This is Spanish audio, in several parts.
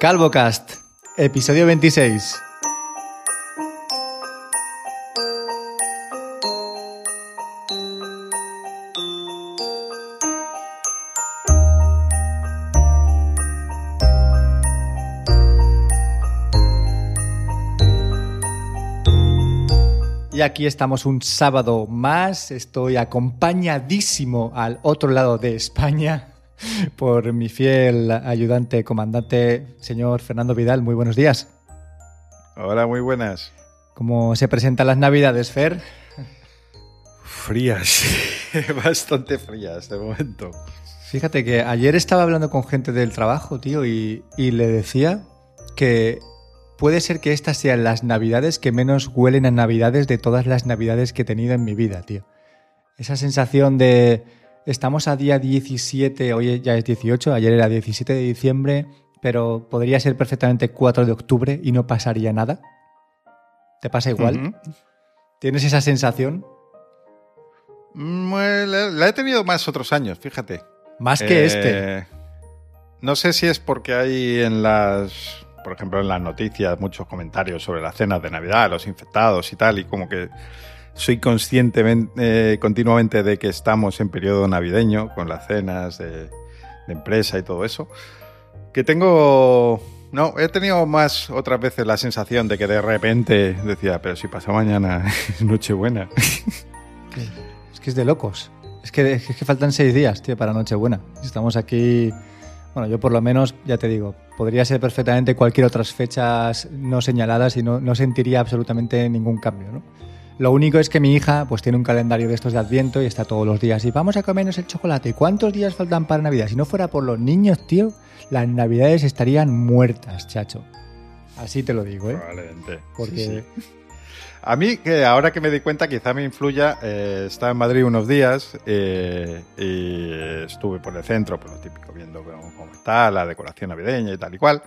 CalvoCast, episodio 26. Y aquí estamos un sábado más. Estoy acompañadísimo al otro lado de España por mi fiel ayudante, comandante, señor Fernando Vidal. Muy buenos días. Hola, muy buenas. ¿Cómo se presentan las Navidades, Fer? Frías, bastante frías de momento. Fíjate que ayer estaba hablando con gente del trabajo, tío, y, y le decía que puede ser que estas sean las navidades que menos huelen a navidades de todas las navidades que he tenido en mi vida, tío. Esa sensación de estamos a día 17, hoy ya es 18, ayer era 17 de diciembre, pero podría ser perfectamente 4 de octubre y no pasaría nada. ¿Te pasa igual? ¿Tienes esa sensación? Mm, eh, La, la he tenido más otros años, fíjate. Más que Eh, este. No sé si es porque hay en las, por ejemplo, en las noticias muchos comentarios sobre las cenas de Navidad, los infectados y tal, y como que soy conscientemente, eh, continuamente de que estamos en periodo navideño con las cenas de, de empresa y todo eso, que tengo... No, he tenido más otras veces la sensación de que de repente decía, pero si pasa mañana es Nochebuena. Es que es de locos. Es que, es que faltan seis días, tío, para Nochebuena. Estamos aquí. Bueno, yo por lo menos, ya te digo, podría ser perfectamente cualquier otras fechas no señaladas y no, no sentiría absolutamente ningún cambio, ¿no? Lo único es que mi hija pues tiene un calendario de estos de Adviento y está todos los días y vamos a comernos el chocolate. ¿Cuántos días faltan para Navidad? Si no fuera por los niños, tío, las Navidades estarían muertas, chacho. Así te lo digo, ¿eh? Probablemente. Porque Sí, sí. A mí, que ahora que me di cuenta, quizá me influya, eh, estaba en Madrid unos días eh, y estuve por el centro, por lo típico, viendo cómo, cómo está la decoración navideña y tal y cual.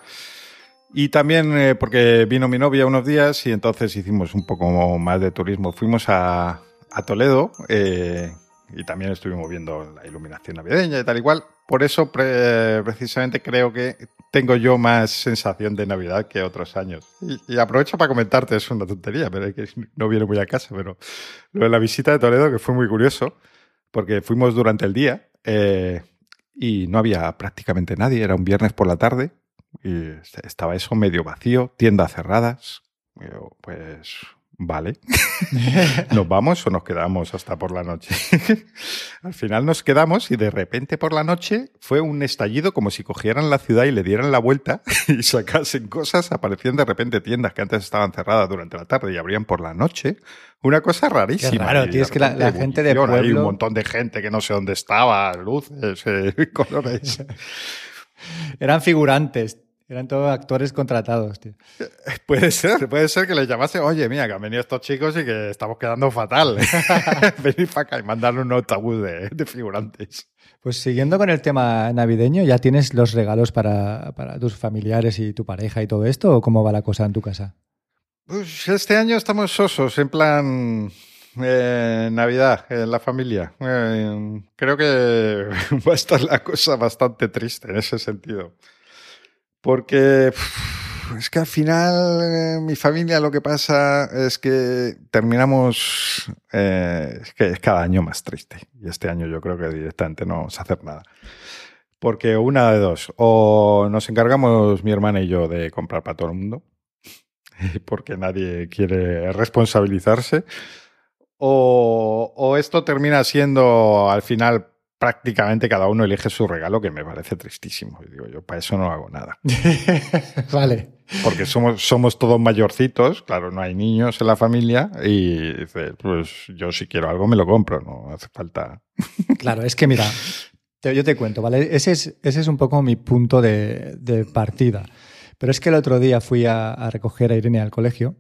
Y también eh, porque vino mi novia unos días y entonces hicimos un poco más de turismo. Fuimos a, a Toledo eh, y también estuvimos viendo la iluminación navideña y tal y cual. Por eso, pre- precisamente, creo que tengo yo más sensación de Navidad que otros años. Y, y aprovecho para comentarte, es una tontería, pero es que no viene muy a casa, pero lo de la visita de Toledo, que fue muy curioso, porque fuimos durante el día eh, y no había prácticamente nadie, era un viernes por la tarde y estaba eso medio vacío, tiendas cerradas. Yo, pues vale, ¿nos vamos o nos quedamos hasta por la noche? Al final nos quedamos y de repente por la noche fue un estallido como si cogieran la ciudad y le dieran la vuelta y sacasen cosas. Aparecían de repente tiendas que antes estaban cerradas durante la tarde y abrían por la noche. Una cosa rarísima. Y tío, es que la- gente de ebullición, Hay pueblo- un montón de gente que no sé dónde estaba, luces, eh, colores. eran figurantes, eran todos actores contratados, tío. Puede ser, puede ser que les llamase, oye, mira, que han venido estos chicos y que estamos quedando fatal. Venid para acá y mandarle un autobús de, de figurantes. Pues siguiendo con el tema navideño, ¿ya tienes los regalos para, para tus familiares y tu pareja y todo esto? ¿O cómo va la cosa en tu casa? Pues este año estamos sosos, en plan eh, Navidad, en la familia. Eh, creo que va a estar la cosa bastante triste en ese sentido. Porque es que al final eh, mi familia lo que pasa es que terminamos, eh, es que es cada año más triste. Y este año yo creo que directamente no vamos a hacer nada. Porque una de dos, o nos encargamos mi hermana y yo de comprar para todo el mundo, porque nadie quiere responsabilizarse, o, o esto termina siendo al final prácticamente cada uno elige su regalo, que me parece tristísimo. Y digo, yo para eso no hago nada. vale. Porque somos, somos todos mayorcitos, claro, no hay niños en la familia, y dices, pues yo si quiero algo me lo compro, no hace falta. Claro, es que mira, te- yo te cuento, ¿vale? Ese es, ese es un poco mi punto de, de partida. Pero es que el otro día fui a, a recoger a Irene al colegio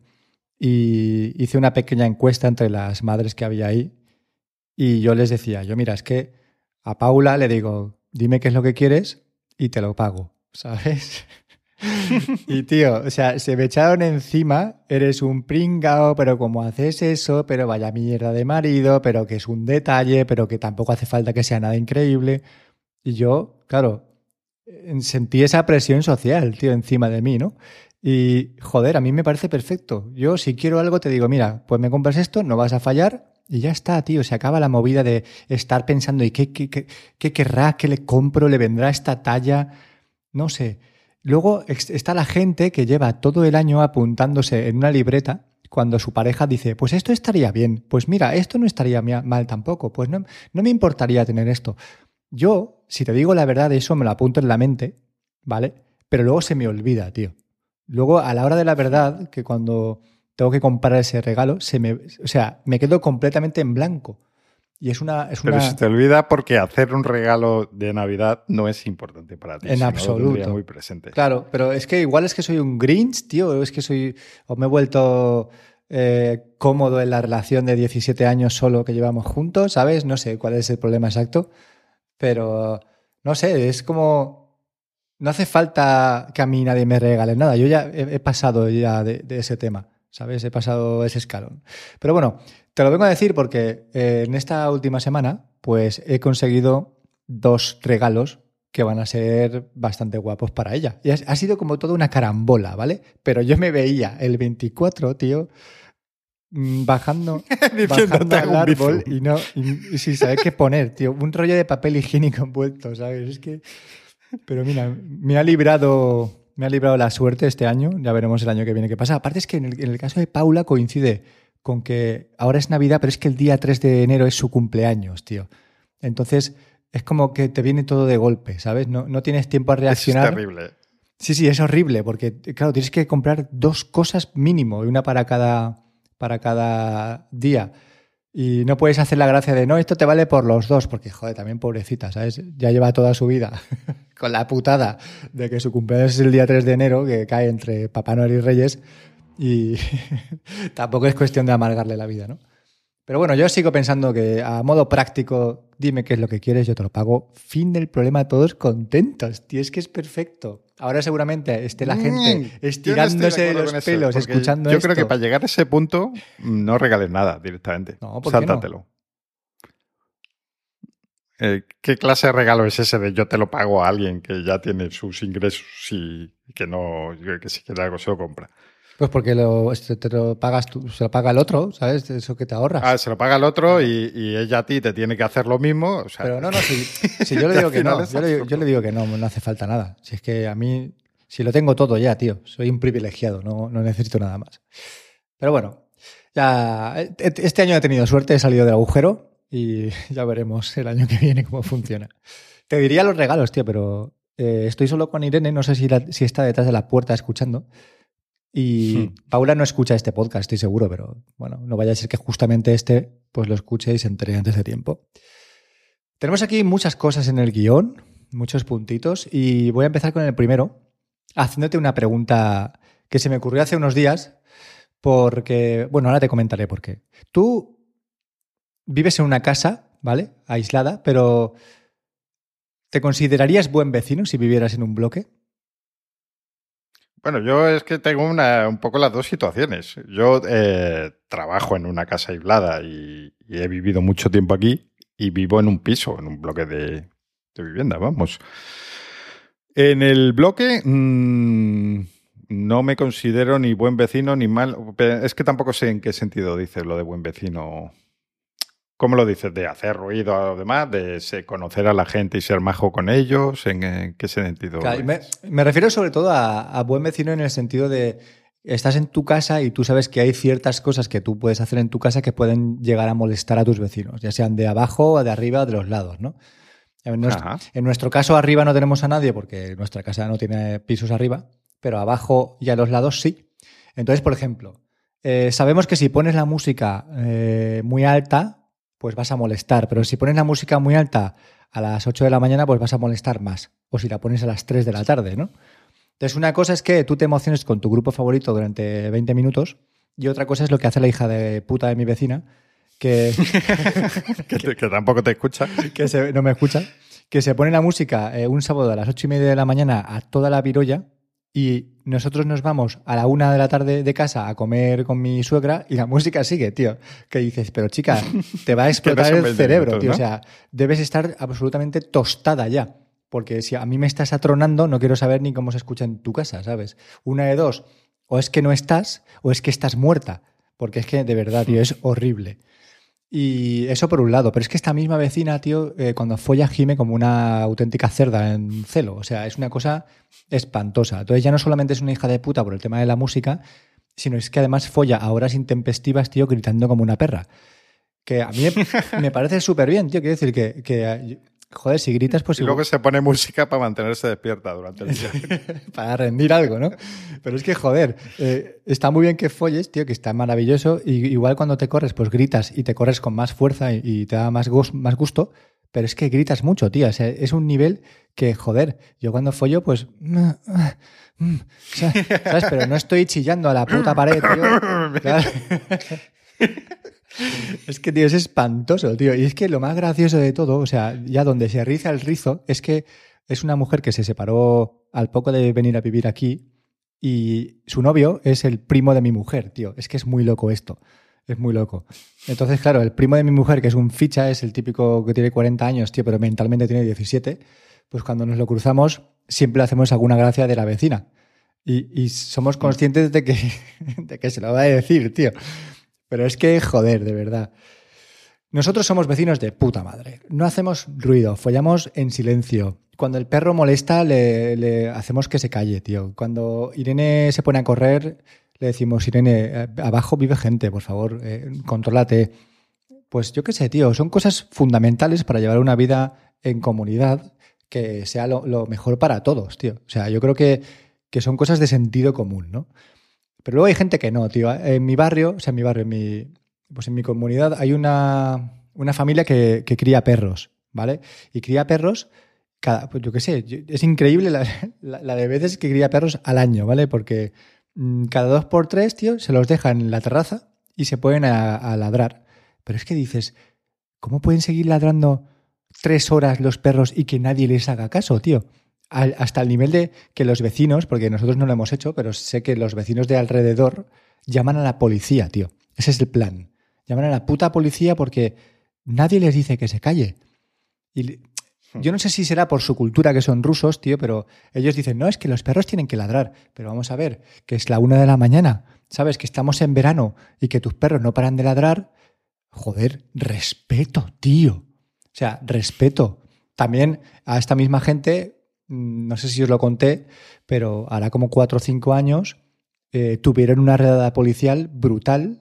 y hice una pequeña encuesta entre las madres que había ahí y yo les decía, yo mira, es que a Paula le digo, dime qué es lo que quieres y te lo pago, ¿sabes? Y tío, o sea, se me echaron encima, eres un pringao, pero como haces eso, pero vaya mierda de marido, pero que es un detalle, pero que tampoco hace falta que sea nada increíble. Y yo, claro, sentí esa presión social, tío, encima de mí, ¿no? Y, joder, a mí me parece perfecto. Yo, si quiero algo, te digo, mira, pues me compras esto, no vas a fallar, y ya está, tío. Se acaba la movida de estar pensando, ¿y qué, qué, qué, qué querrá? ¿Qué le compro? ¿Le vendrá esta talla? No sé. Luego está la gente que lleva todo el año apuntándose en una libreta cuando su pareja dice, pues esto estaría bien, pues mira, esto no estaría mal tampoco, pues no, no me importaría tener esto. Yo, si te digo la verdad, eso me lo apunto en la mente, ¿vale? Pero luego se me olvida, tío. Luego, a la hora de la verdad, que cuando tengo que comprar ese regalo, se me, o sea, me quedo completamente en blanco. Y es una, es Pero se te olvida porque hacer un regalo de Navidad no es importante para ti. En absoluto. muy presente. Claro, pero es que igual es que soy un Grinch, tío. Es que soy. O me he vuelto eh, cómodo en la relación de 17 años solo que llevamos juntos, ¿sabes? No sé cuál es el problema exacto. Pero no sé, es como. No hace falta que a mí nadie me regale nada. Yo ya he, pasado ya de, de ese tema. ¿sabes? He pasado ese escalón. Pero bueno, te lo vengo a decir porque eh, en esta última semana, pues he conseguido dos regalos que van a ser bastante guapos para ella. Y ha, sido como toda una carambola, ¿vale? Pero yo me veía el 24, tío, mm, bajando, bajando al árbol y no y, sin saber qué poner, tío. Un rollo de papel higiénico envuelto, ¿sabes? Es que... Pero mira, me ha librado me ha librado la suerte este año, ya veremos el año que viene qué pasa. Aparte es que en el, caso de Paula coincide con que ahora es Navidad, pero es que el día 3 de enero es su cumpleaños, tío. Entonces es como que te viene todo de golpe, ¿sabes? No, no tienes tiempo a reaccionar. Es terrible. Sí, sí, es horrible, porque claro, tienes que comprar dos cosas mínimo, una para cada, para cada día. Y no puedes hacer la gracia de, no, esto te vale por los dos, porque, joder, también pobrecita, ¿sabes? Ya lleva toda su vida con la putada de que su cumpleaños es el día 3 de enero, que cae entre Papá Noel y Reyes, y tampoco es cuestión de amargarle la vida, ¿no? Pero bueno, yo sigo pensando que a modo práctico, dime qué es lo que quieres, yo te lo pago. Fin del problema, todos contentos. Tío, es que es perfecto. Ahora seguramente esté la gente mm, estirándose de, los pelos, escuchando Yo creo que para llegar a ese punto no regales nada directamente. No, ¿por Sáltatelo. Eh, ¿Qué clase de regalo es ese de yo te lo pago a alguien que ya tiene sus ingresos y que no, que si quiere algo se lo compra? Pues porque lo, este, te lo pagas tú, se lo paga el otro, ¿sabes? Eso que te ahorras. Ah, se lo paga el otro y, ella a ti te tiene que hacer lo mismo. Pero no, no, si, yo le digo que no, yo le, digo que no, no hace falta nada. Si es que a mí, si lo tengo todo ya, tío, soy un privilegiado, no, no necesito nada más. Pero bueno, ya, este año he tenido suerte, he salido del agujero y ya veremos el año que viene cómo funciona. Te diría los regalos, tío, pero eh, estoy solo con Irene, no sé si, si está detrás de la puerta escuchando. Y hmm. Paula no escucha este podcast, estoy seguro, pero bueno, no vaya a ser que justamente este pues lo escuche y se entere antes de tiempo. Tenemos aquí muchas cosas en el guion, muchos puntitos, y voy a empezar con el primero, haciéndote una pregunta que se me ocurrió hace unos días, porque, bueno, ahora te comentaré por qué. Tú vives en una casa, ¿vale? Aislada, pero ¿te considerarías buen vecino si vivieras en un bloque? Bueno, yo es que tengo una, un poco las dos situaciones. Yo eh, trabajo en una casa aislada y, he vivido mucho tiempo aquí y vivo en un piso, en un bloque de, vivienda, vamos. En el bloque mm, no me considero ni buen vecino ni mal. Es que tampoco sé en qué sentido dice lo de buen vecino ¿Cómo lo dices? ¿De hacer ruido a los demás? ¿De conocer a la gente y ser majo con ellos? ¿En, qué sentido? me, refiero sobre todo a, buen vecino en el sentido de estás en tu casa y tú sabes que hay ciertas cosas que tú puedes hacer en tu casa que pueden llegar a molestar a tus vecinos, ya sean de abajo, de arriba de los lados, ¿no? En nuestro, caso, arriba no tenemos a nadie porque nuestra casa no tiene pisos arriba, pero abajo y a los lados sí. Entonces, por ejemplo, eh, sabemos que si pones la música eh, muy alta, pues vas a molestar. Pero si pones la música muy alta a las 8 de la mañana, pues vas a molestar más. O si la pones a las 3 de la tarde, ¿no? Entonces, una cosa es que tú te emociones con tu grupo favorito durante 20 minutos y otra cosa es lo que hace la hija de puta de mi vecina, que... que, tampoco te escucha. que no me escucha. Que se pone la música eh, un sábado a las 8 y media de la mañana a toda la virolla y nosotros nos vamos a la una de la tarde de casa a comer con mi suegra y la música sigue, tío. Que dices, pero chica, te va a explotar el cerebro, tío. O sea, debes estar absolutamente tostada ya. porque si a mí me estás atronando, no quiero saber ni cómo se escucha en tu casa, ¿sabes? Una de dos, o es que no estás, o es que estás muerta, porque es que de verdad, tío, es horrible. Y eso por un lado, pero es que esta misma vecina, tío, eh, cuando folla gime como una auténtica cerda en celo. O sea, es una cosa espantosa. Entonces ya no solamente es una hija de puta por el tema de la música, sino es que además folla a horas intempestivas, tío, gritando como una perra. Que a mí me parece súper bien, tío. Quiero decir que, que Joder, si gritas, pues. Y luego se pone música para mantenerse despierta durante el día. para rendir algo, ¿no? Pero es que, joder, eh, está muy bien que folles, tío, que está maravilloso. Y igual cuando te corres, pues gritas y te corres con más fuerza y, te da más, más gusto. Pero es que gritas mucho, tío. es un nivel que, joder, yo cuando follo, pues. ¿Sabes? Pero no estoy chillando a la puta pared, tío. Es que, tío, es espantoso, tío. Y es que lo más gracioso de todo, o sea, ya donde se riza el rizo, es que es una mujer que se separó al poco de venir a vivir aquí y su novio es el primo de mi mujer, tío. Es que es muy loco esto. Es muy loco. Entonces, claro, el primo de mi mujer, que es un ficha, es el típico que tiene 40 años, tío, pero mentalmente tiene 17, pues cuando nos lo cruzamos siempre hacemos alguna gracia de la vecina. Y, somos conscientes de que, de que se lo va a decir, tío. Pero es que, joder, de verdad. Nosotros somos vecinos de puta madre. No hacemos ruido, follamos en silencio. Cuando el perro molesta, le, hacemos que se calle, tío. Cuando Irene se pone a correr, le decimos, Irene, eh, abajo vive gente, por favor, eh, contrólate. Pues yo qué sé, tío, son cosas fundamentales para llevar una vida en comunidad que sea lo, mejor para todos, tío. O sea, yo creo que, que son cosas de sentido común, ¿no? Pero luego hay gente que no, tío. En mi barrio, o sea, en mi barrio, en mi, pues en mi comunidad hay una, una familia que, que, cría perros, ¿vale? Y cría perros, cada, pues yo qué sé, es increíble la, la, de veces que cría perros al año, ¿vale? Porque mm, cada dos por tres, tío, se los deja en la terraza y se pueden a ladrar. Pero es que dices, ¿cómo pueden seguir ladrando tres horas los perros y que nadie les haga caso, tío? Hasta el nivel de que los vecinos, porque nosotros no lo hemos hecho, pero sé que los vecinos de alrededor llaman a la policía, tío. Ese es el plan. Llaman a la puta policía porque nadie les dice que se calle. Y yo no sé si será por su cultura que son rusos, tío, pero ellos dicen, no, es que los perros tienen que ladrar. Pero vamos a ver, que es la una de la mañana, ¿sabes? Que estamos en verano y que tus perros no paran de ladrar. Joder, respeto, tío. O sea, respeto. También a esta misma gente no sé si os lo conté, pero hará como cuatro o cinco años, eh, tuvieron una redada policial brutal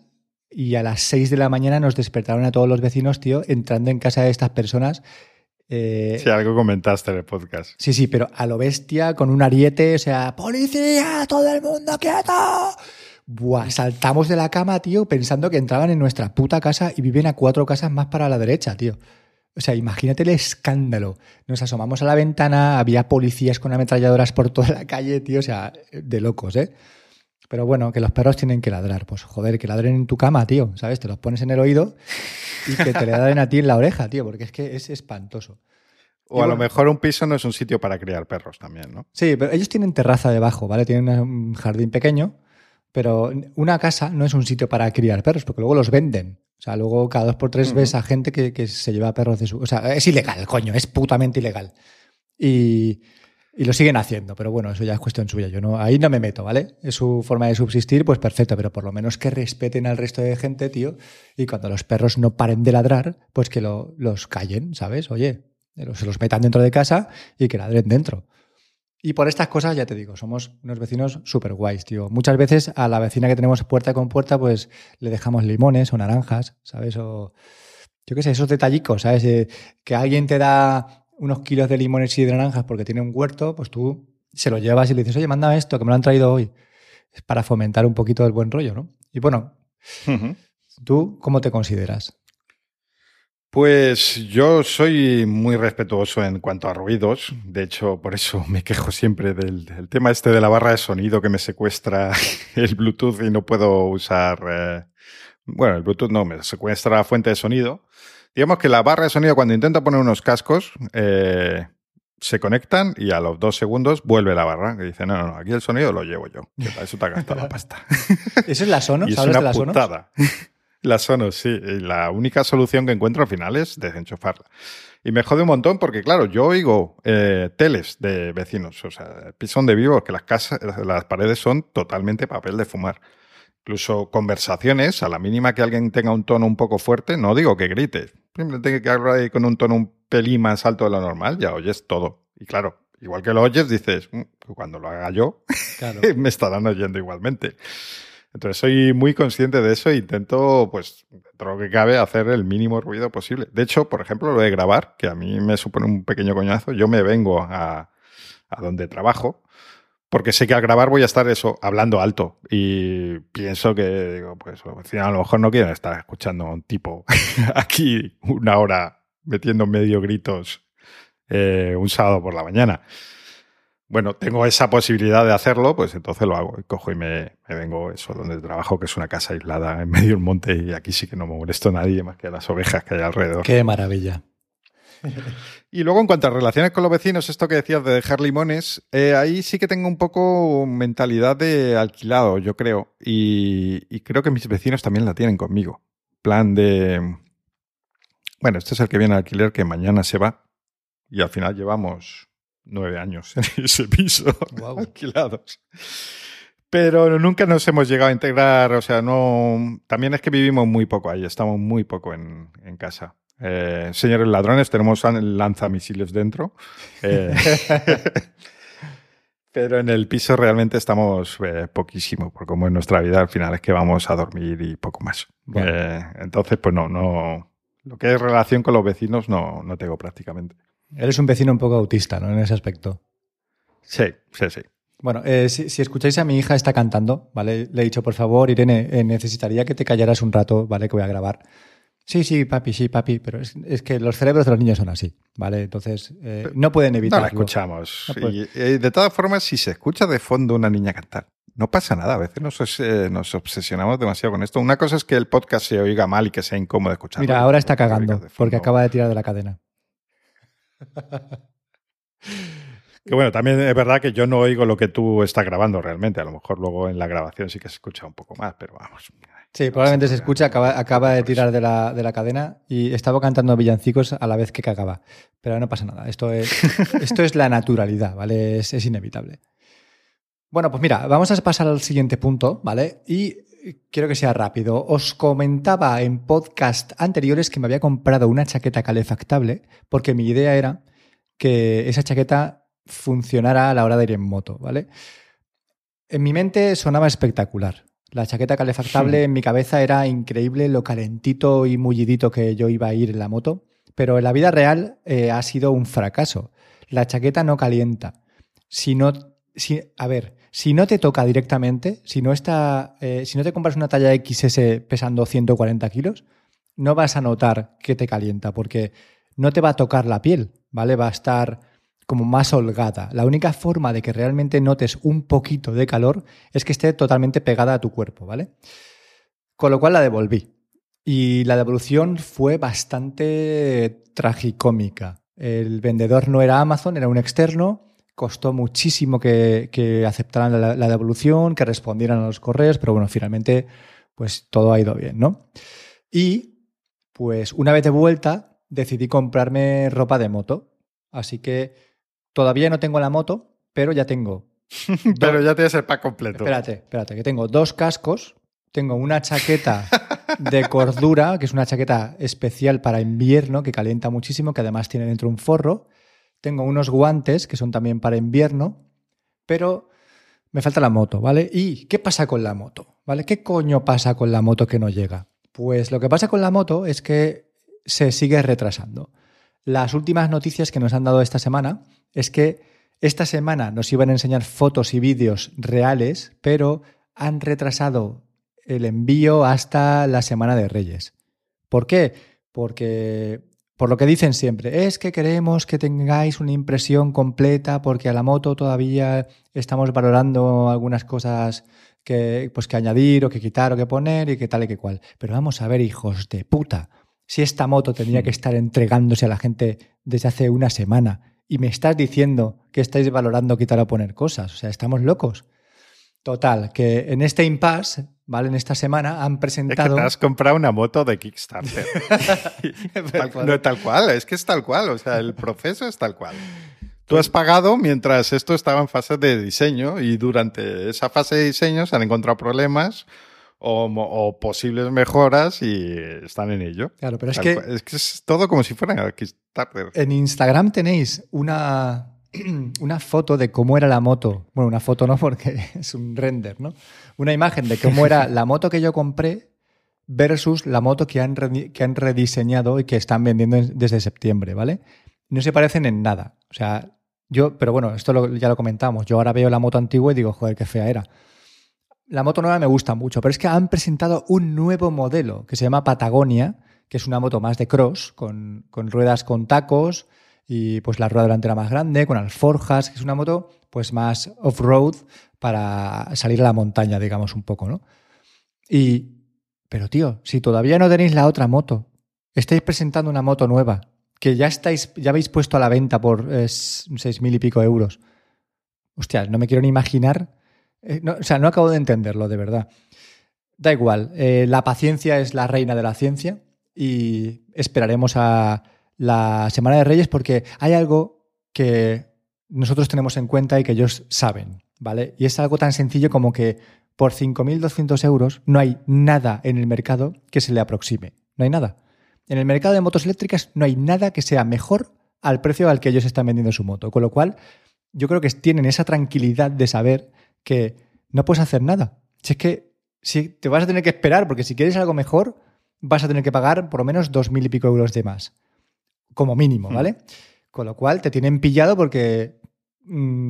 y a las seis de la mañana nos despertaron a todos los vecinos, tío, entrando en casa de estas personas. Eh, sí, algo comentaste en el podcast. Sí, sí, pero a lo bestia, con un ariete, o sea, ¡policía! ¡Todo el mundo quieto! Buah, saltamos de la cama, tío, pensando que entraban en nuestra puta casa y viven a cuatro casas más para la derecha, tío. O sea, imagínate el escándalo. Nos asomamos a la ventana, había policías con ametralladoras por toda la calle, tío, o sea, de locos, ¿eh? Pero bueno, que los perros tienen que ladrar. Pues joder, que ladren en tu cama, tío, ¿sabes? Te los pones en el oído y que te le ladren a ti en la oreja, tío, porque es que es espantoso. O a lo mejor un piso no es un sitio para criar perros también, ¿no? Sí, pero ellos tienen terraza debajo, ¿vale? Tienen un jardín pequeño, pero una casa no es un sitio para criar perros, porque luego los venden. O sea, luego cada dos por tres ves a gente que, se lleva perros de su. O sea, es ilegal, coño, es putamente ilegal. Y, lo siguen haciendo, pero bueno, eso ya es cuestión suya. Yo no, ahí no me meto, ¿vale? Es su forma de subsistir, pues perfecto, pero por lo menos que respeten al resto de gente, tío. Y cuando los perros no paren de ladrar, pues que los callen, ¿sabes? Oye, se los metan dentro de casa y que ladren dentro. Y por estas cosas, ya te digo, somos unos vecinos súper guays, tío. Muchas veces a la vecina que tenemos puerta con puerta, pues le dejamos limones o naranjas, ¿sabes? O yo qué sé, esos detallicos, ¿sabes? Eh, que alguien te da unos kilos de limones y de naranjas porque tiene un huerto, pues tú se lo llevas y le dices, oye, manda esto, que me lo han traído hoy. Es para fomentar un poquito el buen rollo, ¿no? Y bueno, ¿tú cómo te consideras? Pues yo soy muy respetuoso en cuanto a ruidos. De hecho, por eso me quejo siempre del, tema este de la barra de sonido que me secuestra el Bluetooth y no puedo usar. Eh, bueno, el Bluetooth no, me secuestra la fuente de sonido. Digamos que la barra de sonido, cuando intento poner unos cascos, eh, se conectan y a los dos segundos vuelve la barra. Que dice, no, no, no, aquí el sonido lo llevo yo. Que para eso te ha gastado la pasta. ¿Eso es la Sonos? ¿Sabes es una de la putada. La Sonos, sí. Y la única solución que encuentro al final es desenchufarla. Y me jode un montón porque, claro, yo oigo eh, teles de vecinos, o sea, piso donde vivo, que las casas, las paredes son totalmente papel de fumar. Incluso conversaciones, a la mínima que alguien tenga un tono un poco fuerte, no digo que grite, simplemente que hablar con un tono un pelín más alto de lo normal, ya oyes todo. Y claro, igual que lo oyes, dices, "Mm, cuando lo haga yo, Claro. me estarán oyendo igualmente. Entonces soy muy consciente de eso e intento, pues, dentro de lo que cabe, hacer el mínimo ruido posible. De hecho, por ejemplo, lo de grabar, que a mí me supone un pequeño coñazo, yo me vengo a, donde trabajo, porque sé que al grabar voy a estar eso, hablando alto. Y pienso que, digo, pues, a lo mejor no quieren estar escuchando a un tipo aquí una hora metiendo medio gritos eh, un sábado por la mañana bueno, tengo esa posibilidad de hacerlo, pues entonces lo hago. Cojo y me, me vengo eso donde trabajo, que es una casa aislada en medio del monte, y aquí sí que no me molesto a nadie más que a las ovejas que hay alrededor. Qué maravilla. Y luego, en cuanto a relaciones con los vecinos, esto que decías de dejar limones, eh, ahí sí que tengo un poco mentalidad de alquilado, yo creo. Y, y creo que mis vecinos también la tienen conmigo. Plan de. Bueno, este es el que viene al alquiler que mañana se va. Y al final llevamos nueve años en ese piso Guau. alquilados. Pero nunca nos hemos llegado a integrar, o sea, no. También es que vivimos muy poco ahí, estamos muy poco en, en casa. Eh, señores ladrones, tenemos an- lanzamisiles dentro. Eh, pero en el piso realmente estamos eh, poquísimo, porque como en nuestra vida al final es que vamos a dormir y poco más. Bueno. Entonces, pues no, no. Lo que es relación con los vecinos no, no tengo prácticamente. Eres un vecino un poco autista, ¿no? En ese aspecto. Sí, sí, sí. Bueno, eh, si, si escucháis a mi hija está cantando, ¿vale? Le he dicho, por favor, Irene, eh, necesitaría que te callaras un rato, ¿vale? Que voy a grabar. Sí, sí, papi, sí, papi, pero es, es que los cerebros de los niños son así, ¿vale? Entonces, eh, no pueden No evitarlo. la escuchamos. No, pues- Y, eh, de todas formas, si se escucha de fondo una niña cantar, no pasa nada. A veces nos, os- eh, nos obsesionamos demasiado con esto. Una cosa es que el podcast se oiga mal y que sea incómodo escucharlo. Mira, ahora está cagando porque acaba de tirar de la cadena. Que bueno, también es verdad que yo no oigo lo que tú estás grabando realmente. A lo mejor luego en la grabación sí que se escucha un poco más, pero vamos. Sí, probablemente se escucha, acaba, acaba de tirar de la, de la cadena y estaba cantando villancicos a la vez que cagaba. Pero no pasa nada, esto es, esto es la naturalidad, ¿vale? Es, es inevitable. Bueno, pues mira, vamos a pasar al siguiente punto, ¿vale? Y quiero que sea rápido. Os comentaba en podcast anteriores que me había comprado una chaqueta calefactable porque mi idea era que esa chaqueta funcionara a la hora de ir en moto, ¿vale? En mi mente sonaba espectacular. La chaqueta calefactable en mi cabeza era increíble lo calentito y mullidito que yo iba a ir en la moto, pero en la vida real eh, ha sido un fracaso. La chaqueta no calienta. Si no, si, a ver, si no te toca directamente, si no está, eh, si no te compras una talla XS pesando 140 kilos, no vas a notar que te calienta porque no te va a tocar la piel, ¿vale? Va a estar como más holgada. La única forma de que realmente notes un poquito de calor es que esté totalmente pegada a tu cuerpo, ¿vale? Con lo cual la devolví. Y la devolución fue bastante tragicómica. El vendedor no era Amazon, era un externo. Costó muchísimo que, que aceptaran la, la devolución, que respondieran a los correos, pero bueno, finalmente, pues todo ha ido bien, ¿no? Y, pues una vez de vuelta, decidí comprarme ropa de moto. Así que todavía no tengo la moto, pero ya tengo. Pero ya tienes el pack completo. Espérate, espérate, que tengo dos cascos, tengo una chaqueta de cordura, que es una chaqueta especial para invierno, que calienta muchísimo, que además tiene dentro un forro. Tengo unos guantes, que son también para invierno, pero me falta la moto, ¿vale? ¿Y qué pasa con la moto? ¿Vale? ¿Qué coño pasa con la moto que no llega? Pues lo que pasa con la moto es que se sigue retrasando. Las últimas noticias que nos han dado esta semana es que esta semana nos iban a enseñar fotos y vídeos reales, pero han retrasado el envío hasta la semana de Reyes. ¿Por qué? Porque, por lo que dicen siempre, es que queremos que tengáis una impresión completa porque a la moto todavía estamos valorando algunas cosas que, pues, que añadir o que quitar o que poner y que tal y que cual. Pero vamos a ver, hijos de puta, si esta moto tendría que estar entregándose a la gente desde hace una semana y me estás diciendo que estáis valorando quitar o poner cosas, o sea, estamos locos. Total, que en este impasse, ¿vale? En esta semana han Es que presentado. te has comprado una moto de Kickstarter. Tal- no, tal cual, es que es tal cual, o sea, el proceso es tal cual. Tú has pagado mientras esto estaba en fase de diseño y durante esa fase de diseño se han encontrado problemas o, o posibles mejoras y están en ello. Claro, pero es que es que es todo como si fuera Kickstarter. en Instagram tenéis una, una foto de cómo era la moto. Bueno, una foto no, porque es un render, ¿no? Una imagen de cómo era la moto que yo compré versus la moto que han, que han rediseñado y que están vendiendo en- desde septiembre, ¿vale? No se parecen en nada. O sea, yo, pero bueno, esto lo- ya lo comentamos. Yo ahora veo la moto antigua y digo, joder, qué fea era. La moto nueva me gusta mucho, pero es que han presentado un nuevo modelo que se llama Patagonia, que es una moto más de cross, con, con ruedas con tacos y pues la rueda delantera más grande, con alforjas, que es una moto pues más off-road para salir a la montaña, digamos, un poco, ¿no? Y, pero tío, si todavía no tenéis la otra moto, estáis presentando una moto nueva, que ya estáis, ya habéis puesto a la venta por eh, seis mil y pico euros. Hostia, no me quiero ni imaginar. eh, no, o sea, no acabo de entenderlo, de verdad. Da igual, eh, la paciencia es la reina de la ciencia y esperaremos a la Semana de Reyes porque hay algo que nosotros tenemos en cuenta y que ellos saben, ¿vale? Y es algo tan sencillo como que por 5.200 euros no hay nada en el mercado que se le aproxime. No hay nada. En el mercado de motos eléctricas no hay nada que sea mejor al precio al que ellos están vendiendo su moto. Con lo cual, yo creo que tienen esa tranquilidad de saber que no puedes hacer nada. Si es que si te vas a tener que esperar, porque si quieres algo mejor, vas a tener que pagar por lo menos dos mil y pico euros de más. Como mínimo, Hmm. ¿vale? Con lo cual te tienen pillado porque mm,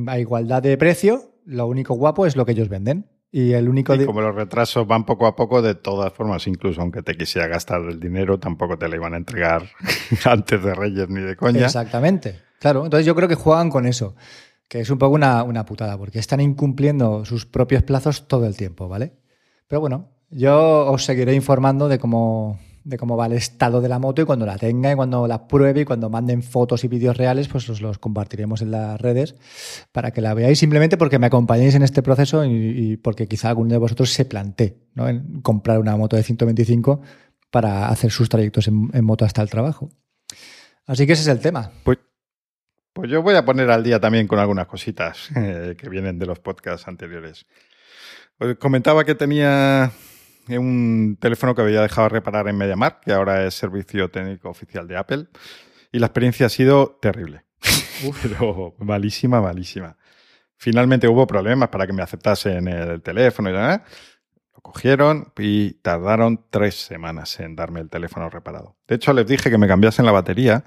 a igualdad de precio, lo único guapo es lo que ellos venden. Y el único... Y como los retrasos van poco a poco, de todas formas, incluso aunque te quisiera gastar el dinero, tampoco te lo iban a entregar antes de Reyes ni de coña. Exactamente. Claro, entonces yo creo que juegan con eso, que es un poco una, una putada, porque están incumpliendo sus propios plazos todo el tiempo, ¿vale? Pero bueno, yo os seguiré informando de cómo, de cómo va el estado de la moto y cuando la tenga y cuando la pruebe y cuando manden fotos y vídeos reales, pues os los compartiremos en las redes para que la veáis simplemente porque me acompañéis en este proceso y, porque quizá alguno de vosotros se plantee ¿no? en comprar una moto de 125 para hacer sus trayectos en, en moto hasta el trabajo. Así que ese es el tema. Pues, pues yo voy a poner al día también con algunas cositas eh, que vienen de los podcasts anteriores. Comentaba que tenía un teléfono que había dejado reparar en MediaMark, que ahora es servicio técnico oficial de Apple, y la experiencia ha sido terrible. Pero malísima, malísima. Finalmente hubo problemas para que me aceptasen el teléfono y demás. Lo cogieron y tardaron tres semanas en darme el teléfono reparado. De hecho, les dije que me cambiasen la batería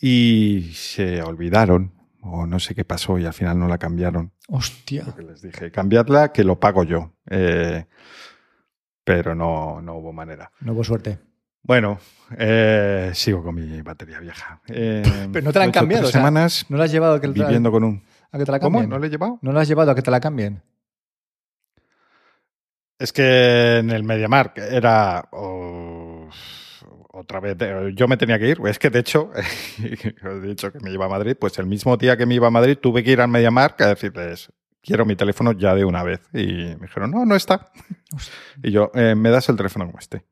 y se olvidaron o no sé qué pasó y al final no la cambiaron. Hostia. Porque les dije, cambiadla que lo pago yo. Eh, pero no, no hubo manera. No hubo suerte. Bueno, eh, sigo con mi batería vieja. Eh, Pero no te la han he cambiado, tres o sea, semanas ¿No la has llevado a que, te la- viviendo con un... a que te la ¿Cómo? cambien? ¿No le he llevado? ¿No la has llevado a que te la cambien? Es que en el MediaMark era oh, otra vez. eh, Yo me tenía que ir. Es que de hecho, os he dicho que me iba a Madrid. Pues el mismo día que me iba a Madrid tuve que ir al MediaMark a decirles quiero mi teléfono ya de una vez. Y me dijeron no, no está. Y yo eh, me das el teléfono como este.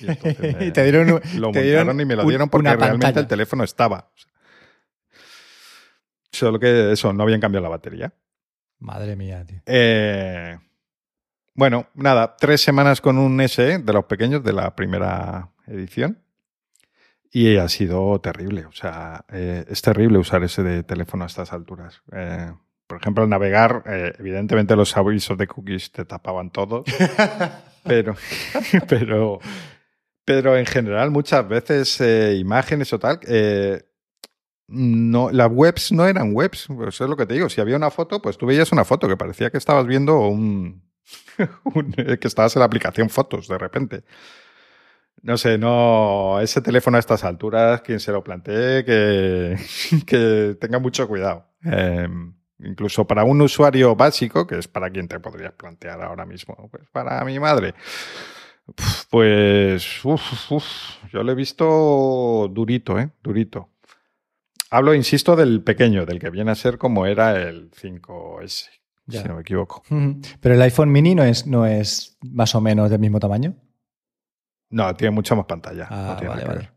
Y entonces me- y te dieron, lo te montaron dieron y me lo dieron porque realmente pantalla. el teléfono estaba. Solo que eso, no habían cambiado la batería. Madre mía, tío. Eh, bueno, nada, tres semanas con un SE de los pequeños de la primera edición. Y ha sido terrible. O sea, eh, es terrible usar ese de teléfono a estas alturas. Eh, por ejemplo, al navegar, eh, evidentemente los avisos de cookies te tapaban todos. pero, pero, pero en general, muchas veces eh, imágenes o tal. eh, no, las webs no eran webs, eso es lo que te digo. Si había una foto, pues tú veías una foto que parecía que estabas viendo un, un- que estabas en la aplicación fotos de repente. No sé, no, ese teléfono a estas alturas, quien se lo plantee, que, que tenga mucho cuidado. Eh, incluso para un usuario básico, que es para quien te podrías plantear ahora mismo, pues para mi madre. Pues, uf, uf, yo lo he visto durito, ¿eh? Durito. Hablo, insisto, del pequeño, del que viene a ser como era el 5S. si no me equivoco. Pero el iPhone mini no es, no es más o menos del mismo tamaño. No, tiene mucha más pantalla. Ah, vale, vale.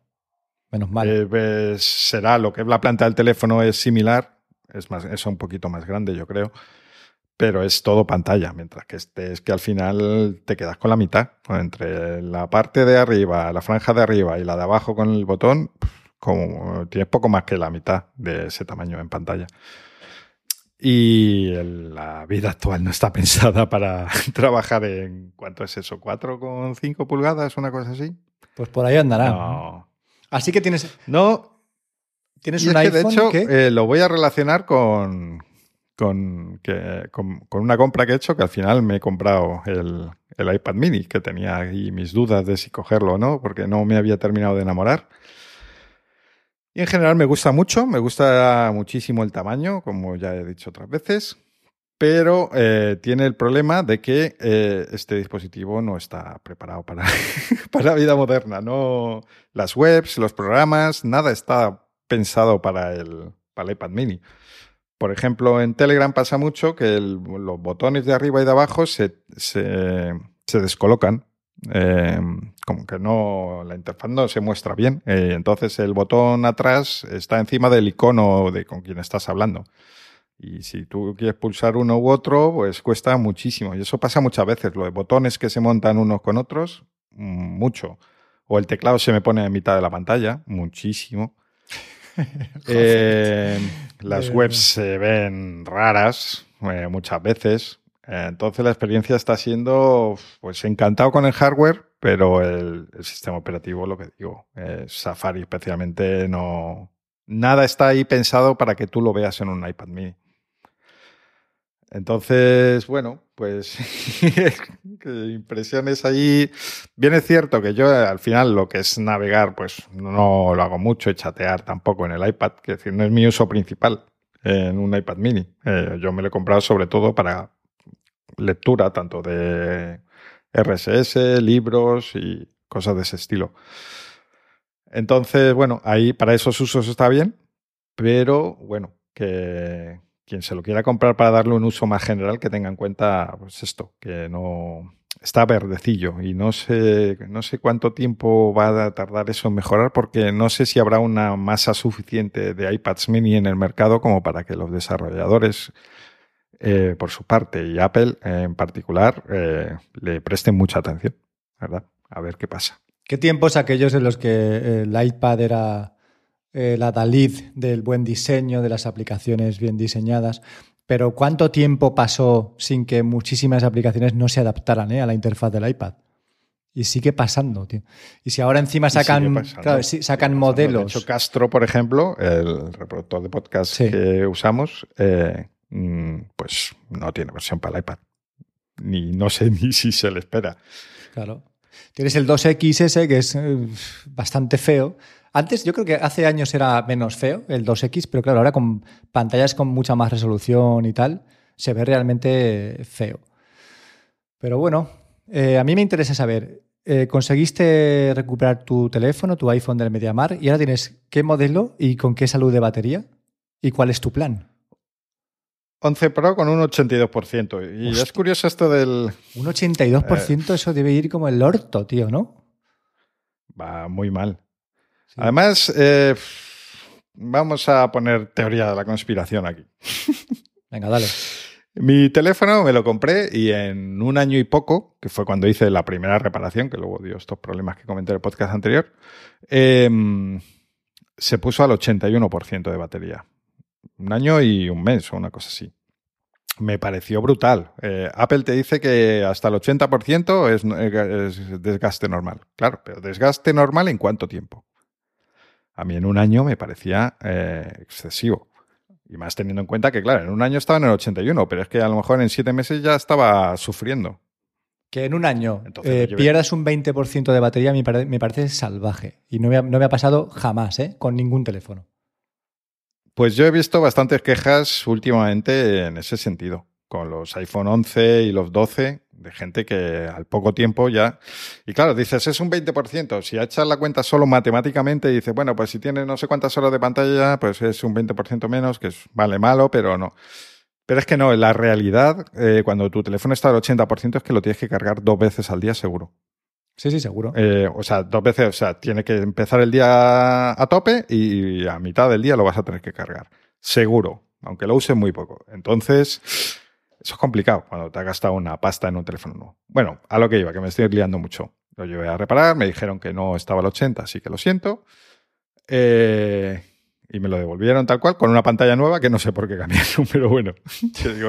Menos mal. Eh, pues, será lo que es la planta del teléfono es similar, es, más, es un poquito más grande, yo creo, pero es todo pantalla, mientras que este es que al final te quedas con la mitad. Entre la parte de arriba, la franja de arriba y la de abajo con el botón, como tienes poco más que la mitad de ese tamaño en pantalla. Y la vida actual no está pensada para trabajar en, ¿cuánto es eso? ¿4,5 pulgadas? ¿Una cosa así? Pues por ahí andará. No. Así que tienes. No. ¿Tienes Y un es que, de hecho, que- eh, lo voy a relacionar con, con, que- con- con una compra que he hecho, que al final me he comprado el, el iPad mini, que tenía ahí mis dudas de si cogerlo o no, porque no me había terminado de enamorar. Y en general me gusta mucho, me gusta muchísimo el tamaño, como ya he dicho otras veces, pero eh, tiene el problema de que eh, este dispositivo no está preparado para, para la vida moderna. No, las webs, los programas, nada está pensado para el, para el iPad mini. Por ejemplo, en Telegram pasa mucho que los botones de arriba y de abajo se, se, descolocan. Eh, como que no, la interfaz no se muestra bien. Eh, entonces el botón atrás está encima del icono de con quien estás hablando. Y si tú quieres pulsar uno u otro, pues cuesta muchísimo. Y eso pasa muchas veces. Lo de botones que se montan unos con otros, mm, mucho. O el teclado se me pone en mitad de la pantalla, muchísimo. Eh, las webs se ven raras eh, muchas veces. Entonces la experiencia está siendo, pues encantado con el hardware, pero el, el sistema operativo, lo que digo, eh, Safari especialmente, no... Nada está ahí pensado para que tú lo veas en un iPad mini. Entonces, bueno, pues impresiones ahí. Bien es cierto que yo eh, al final lo que es navegar, pues no lo hago mucho y chatear tampoco en el iPad, que decir, no es mi uso principal en un iPad mini. Eh, yo me lo he comprado sobre todo para lectura, tanto de RSS, libros y cosas de ese estilo. Entonces, bueno, ahí para esos usos está bien, pero bueno, que quien se lo quiera comprar para darle un uso más general, que tenga en cuenta pues esto, que no está verdecillo y no sé, no sé cuánto tiempo va a tardar eso en mejorar, porque no sé si habrá una masa suficiente de iPads mini en el mercado como para que los desarrolladores eh, por su parte y Apple en particular eh, le presten mucha atención, ¿verdad? A ver qué pasa. ¿Qué tiempos aquellos en los que el iPad era eh, la Dalid del buen diseño, de las aplicaciones bien diseñadas? Pero ¿cuánto tiempo pasó sin que muchísimas aplicaciones no se adaptaran eh, a la interfaz del iPad? Y sigue pasando, tío. Y si ahora encima sacan, pasando, claro, sí, sigue sacan modelos. De hecho, Castro, por ejemplo, el reproductor de podcast Sí. que usamos, eh, mm, pues no tiene versión para el iPad. Ni no sé ni si se le espera. Claro. Tienes el 2XS, que es bastante feo. Antes, yo creo que hace años era menos feo el 2X, pero claro, ahora con pantallas con mucha más resolución y tal, se ve realmente feo. Pero bueno, eh, a mí me interesa saber, eh, ¿conseguiste recuperar tu teléfono, tu iPhone del MediaMar? Y ahora tienes qué modelo y con qué salud de batería? ¿Y cuál es tu plan? 11 Pro con un 82%. Y Hostia. es curioso esto del... Un 82%, eso debe ir como el orto, tío, ¿no? Va muy mal. Sí. Además, eh, vamos a poner teoría de la conspiración aquí. Venga, dale. Mi teléfono me lo compré y en un año y poco, que fue cuando hice la primera reparación, que luego dio estos problemas que comenté en el podcast anterior, em, se puso al 81% de batería. Un año y un mes o una cosa así. Me pareció brutal. Eh, Apple te dice que hasta el 80% es, es desgaste normal. Claro, pero desgaste normal en cuánto tiempo. A mí en un año me parecía eh, excesivo. Y más teniendo en cuenta que, claro, en un año estaba en el 81, pero es que a lo mejor en siete meses ya estaba sufriendo. Que en un año eh, pierdas un 20% de batería me, pare- me parece salvaje. Y no me, ha, no me ha pasado jamás, ¿eh? Con ningún teléfono. Pues yo he visto bastantes quejas últimamente en ese sentido, con los iPhone 11 y los 12, de gente que al poco tiempo ya... Y claro, dices, es un 20%. Si echas la cuenta solo matemáticamente, dices, bueno, pues si tiene no sé cuántas horas de pantalla, pues es un 20% menos, que es vale malo, pero no. Pero es que no, la realidad, eh, cuando tu teléfono está al 80%, es que lo tienes que cargar dos veces al día seguro. Sí, sí, seguro. Eh, o sea, dos veces, o sea, tiene que empezar el día a tope y a mitad del día lo vas a tener que cargar. Seguro, aunque lo uses muy poco. Entonces, eso es complicado cuando te has gastado una pasta en un teléfono nuevo. Bueno, a lo que iba, que me estoy liando mucho. Lo llevé a reparar, me dijeron que no estaba al 80, así que lo siento. Eh, y me lo devolvieron tal cual, con una pantalla nueva que no sé por qué cambiaron, pero bueno,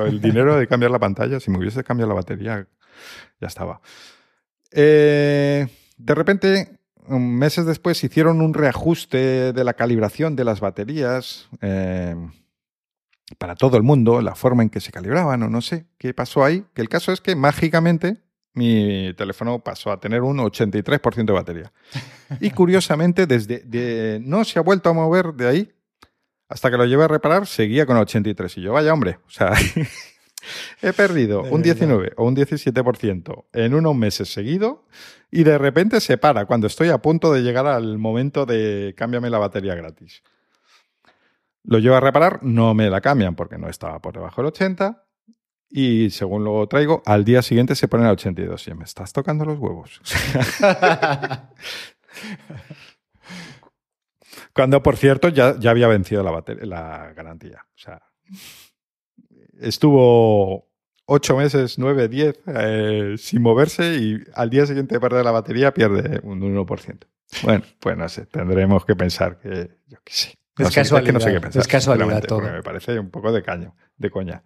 el dinero de cambiar la pantalla, si me hubiese cambiado la batería, ya estaba. Eh, de repente, meses después, hicieron un reajuste de la calibración de las baterías eh, para todo el mundo, la forma en que se calibraban o no sé qué pasó ahí, que el caso es que mágicamente mi teléfono pasó a tener un 83% de batería. Y curiosamente, desde no se ha vuelto a mover de ahí hasta que lo llevé a reparar, seguía con 83. Y yo, vaya hombre, o sea, he perdido un 19 o un 17% en unos meses seguido y de repente se para cuando estoy a punto de llegar al momento de cámbiame la batería gratis. Lo llevo a reparar, no me la cambian porque no estaba por debajo del 80 y según lo traigo, al día siguiente se pone a 82. Y me estás tocando los huevos. Cuando, por cierto, ya, ya había vencido la, la garantía. O sea, estuvo ocho meses, nueve, diez, eh, sin moverse y al día siguiente de perder la batería pierde un 1%. Bueno, pues no sé, tendremos que pensar que, yo qué sé. Es, casualidad, no sé qué pensar, es casualidad todo. Me parece un poco de caño, de coña.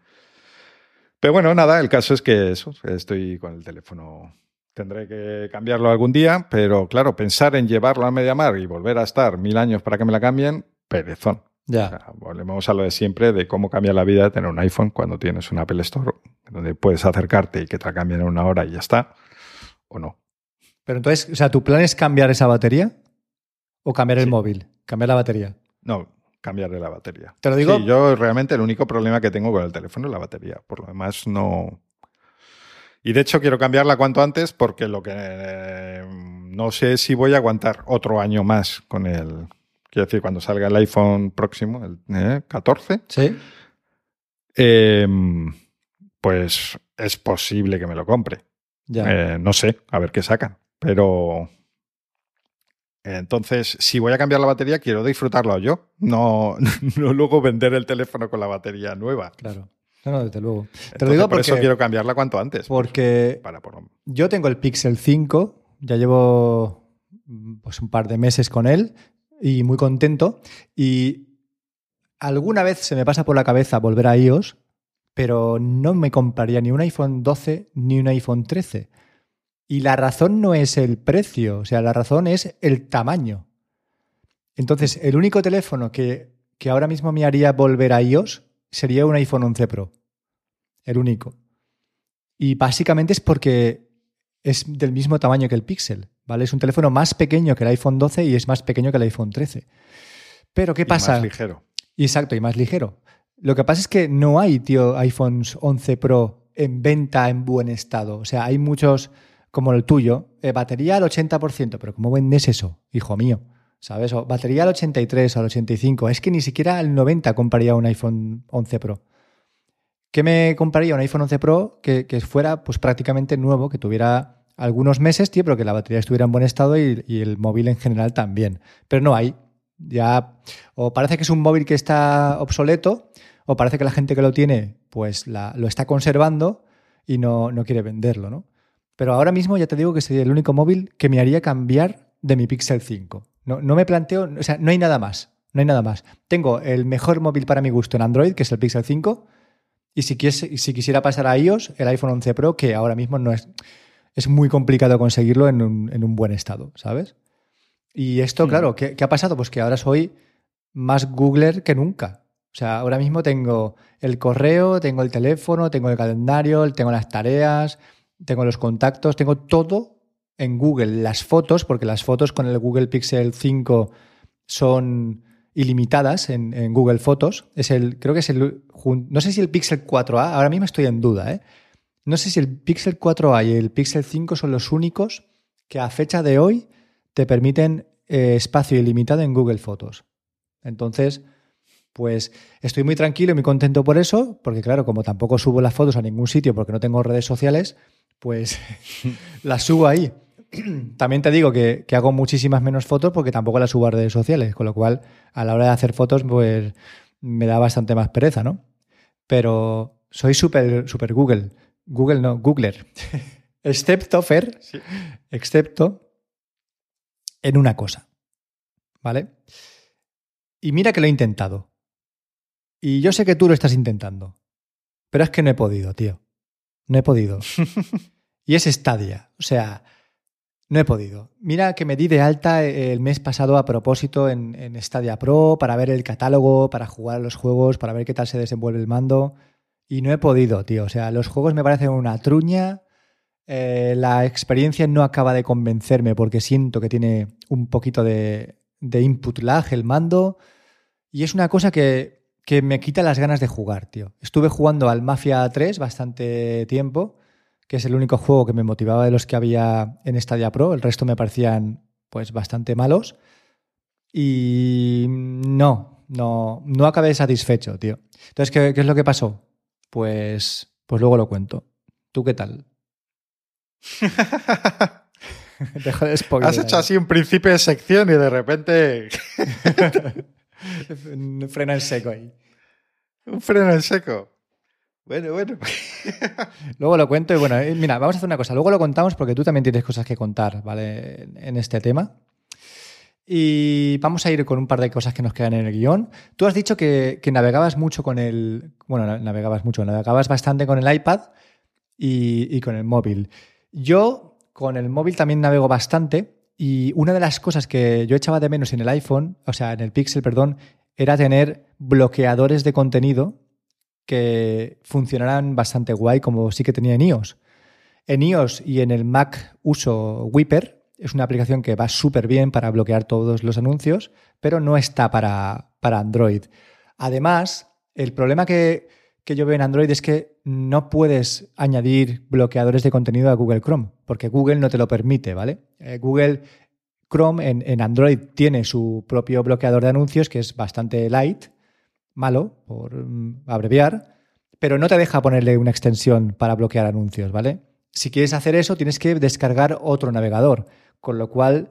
Pero bueno, nada, el caso es que eso, estoy con el teléfono. Tendré que cambiarlo algún día, pero claro, pensar en llevarlo a Mediamar y volver a estar mil años para que me la cambien, perezón. Ya. volvemos a lo de siempre de cómo cambia la vida de tener un iPhone cuando tienes un Apple Store donde puedes acercarte y que te la cambien en una hora y ya está, o no. Pero entonces, o sea, ¿tu plan es cambiar esa batería o cambiar el móvil? Cambiar la batería. No, cambiarle la batería. Te lo digo. Sí, yo realmente el único problema que tengo con el teléfono es la batería. Por lo demás, no. Y de hecho quiero cambiarla cuanto antes porque lo que eh, no sé si voy a aguantar otro año más con el. Quiero decir, cuando salga el iPhone próximo, el 14. Eh, sí. Em, pues es posible que me lo compre. Ya. Eh, no sé, a ver qué sacan. Pero entonces, si voy a cambiar la batería, quiero disfrutarlo yo, no, no luego vender el teléfono con la batería nueva. Claro. No, no, desde luego. Te lo digo por eso quiero cambiarla cuanto antes. Porque yo tengo el Pixel 5, ya llevo pues, un par de meses con él y muy contento. Y alguna vez se me pasa por la cabeza volver a iOS, pero no me compraría ni un iPhone 12 ni un iPhone 13 y la razón no es el precio, o sea, la razón es el tamaño. Entonces, el único teléfono que, ahora mismo me haría volver a iOS sería un iPhone 11 Pro. El único. Y básicamente es porque es del mismo tamaño que el Pixel, ¿vale? Es un teléfono más pequeño que el iPhone 12 y es más pequeño que el iPhone 13. Pero ¿qué pasa? más ligero. Exacto, y más ligero. Lo que pasa es que no hay, tío, iPhones 11 Pro en venta en buen estado. O sea, hay muchos como el tuyo, eh, batería al 80%, pero ¿cómo vendes eso, hijo mío? ¿Sabes? O batería al 83, al 85, es que ni siquiera al 90 compraría un iPhone 11 Pro. ¿Qué me compraría un iPhone 11 Pro que, fuera pues prácticamente nuevo, que tuviera algunos meses, tío, pero que la batería estuviera en buen estado y, el móvil en general también? Pero no hay. Ya, o parece que es un móvil que está obsoleto, o parece que la gente que lo tiene, pues lo está conservando y no, no quiere venderlo, ¿no? Pero ahora mismo ya te digo que sería el único móvil que me haría cambiar de mi Pixel 5. No, no me planteo, o sea, no hay nada más. No hay nada más. Tengo el mejor móvil para mi gusto en Android, que es el Pixel 5. Y si, si quisiera pasar a iOS, el iPhone 11 Pro, que ahora mismo no es. Es muy complicado conseguirlo en un, buen estado, ¿sabes? Y esto, hmm. claro, ¿qué, ¿qué, ha pasado? Pues que ahora soy más Googler que nunca. O sea, ahora mismo tengo el correo, tengo el teléfono, tengo el calendario, tengo las tareas, tengo los contactos, tengo todo en Google. Las fotos, porque las fotos con el Google Pixel 5 son ilimitadas en, Google Fotos. Es el, creo que es el, no sé si el Pixel 4a, ahora mismo estoy en duda, ¿eh? No sé si el Pixel 4a y el Pixel 5 son los únicos que a fecha de hoy te permiten eh, espacio ilimitado en Google Fotos. Entonces, Pues estoy muy tranquilo y muy contento por eso, porque claro, como tampoco subo las fotos a ningún sitio porque no tengo redes sociales, pues las subo ahí. También te digo que, hago muchísimas menos fotos porque tampoco las subo a redes sociales, con lo cual a la hora de hacer fotos, pues me da bastante más pereza, ¿no? Pero soy súper super Google. Google no, Googler. excepto, Fer, excepto en una cosa. ¿Vale? Y mira que lo he intentado. Y yo sé que tú lo estás intentando. Pero es que no he podido, tío. No he podido. y es Stadia. O sea, no he podido. Mira que me di de alta el mes pasado a propósito en, en, Stadia Pro para ver el catálogo, para jugar los juegos, para ver qué tal se desenvuelve el mando. Y no he podido, tío. O sea, los juegos me parecen una truña. Eh, la experiencia no acaba de convencerme porque siento que tiene un poquito de, de input lag el mando. Y es una cosa que que me quita las ganas de jugar, tío. Estuve jugando al Mafia 3 bastante tiempo, que es el único juego que me motivaba de los que había en Stadia Pro. El resto me parecían, pues, bastante malos. Y no, no, no acabé satisfecho, tío. Entonces, ¿qué, es lo que pasó? Pues, pues luego lo cuento. ¿Tú qué tal? Dejo de spoiler. Has hecho así un principio de sección y de repente. Un freno en seco ahí. Un freno en seco. Bueno, bueno. luego lo cuento y bueno, eh, mira, vamos a hacer una cosa. Luego lo contamos porque tú también tienes cosas que contar, ¿vale? En este tema. Y vamos a ir con un par de cosas que nos quedan en el guion. Tú has dicho que, navegabas mucho con el. Bueno, navegabas mucho, navegabas bastante con el iPad y, y con el móvil. Yo con el móvil también navego bastante y una de las cosas que yo echaba de menos en el iPhone, o sea, en el Pixel, perdón, era tener bloqueadores de contenido que funcionaran bastante guay, como sí que tenía en iOS. En iOS y en el Mac uso Whipper, es una aplicación que va súper bien para bloquear todos los anuncios, pero no está para, para Android. Además, el problema que, que yo veo en Android es que no puedes añadir bloqueadores de contenido a Google Chrome, porque Google no te lo permite, ¿vale? Eh, Google Chrome en, Android tiene su propio bloqueador de anuncios, que es bastante light, malo, por mm, abreviar, pero no te deja ponerle una extensión para bloquear anuncios, ¿vale? Si quieres hacer eso, tienes que descargar otro navegador, con lo cual,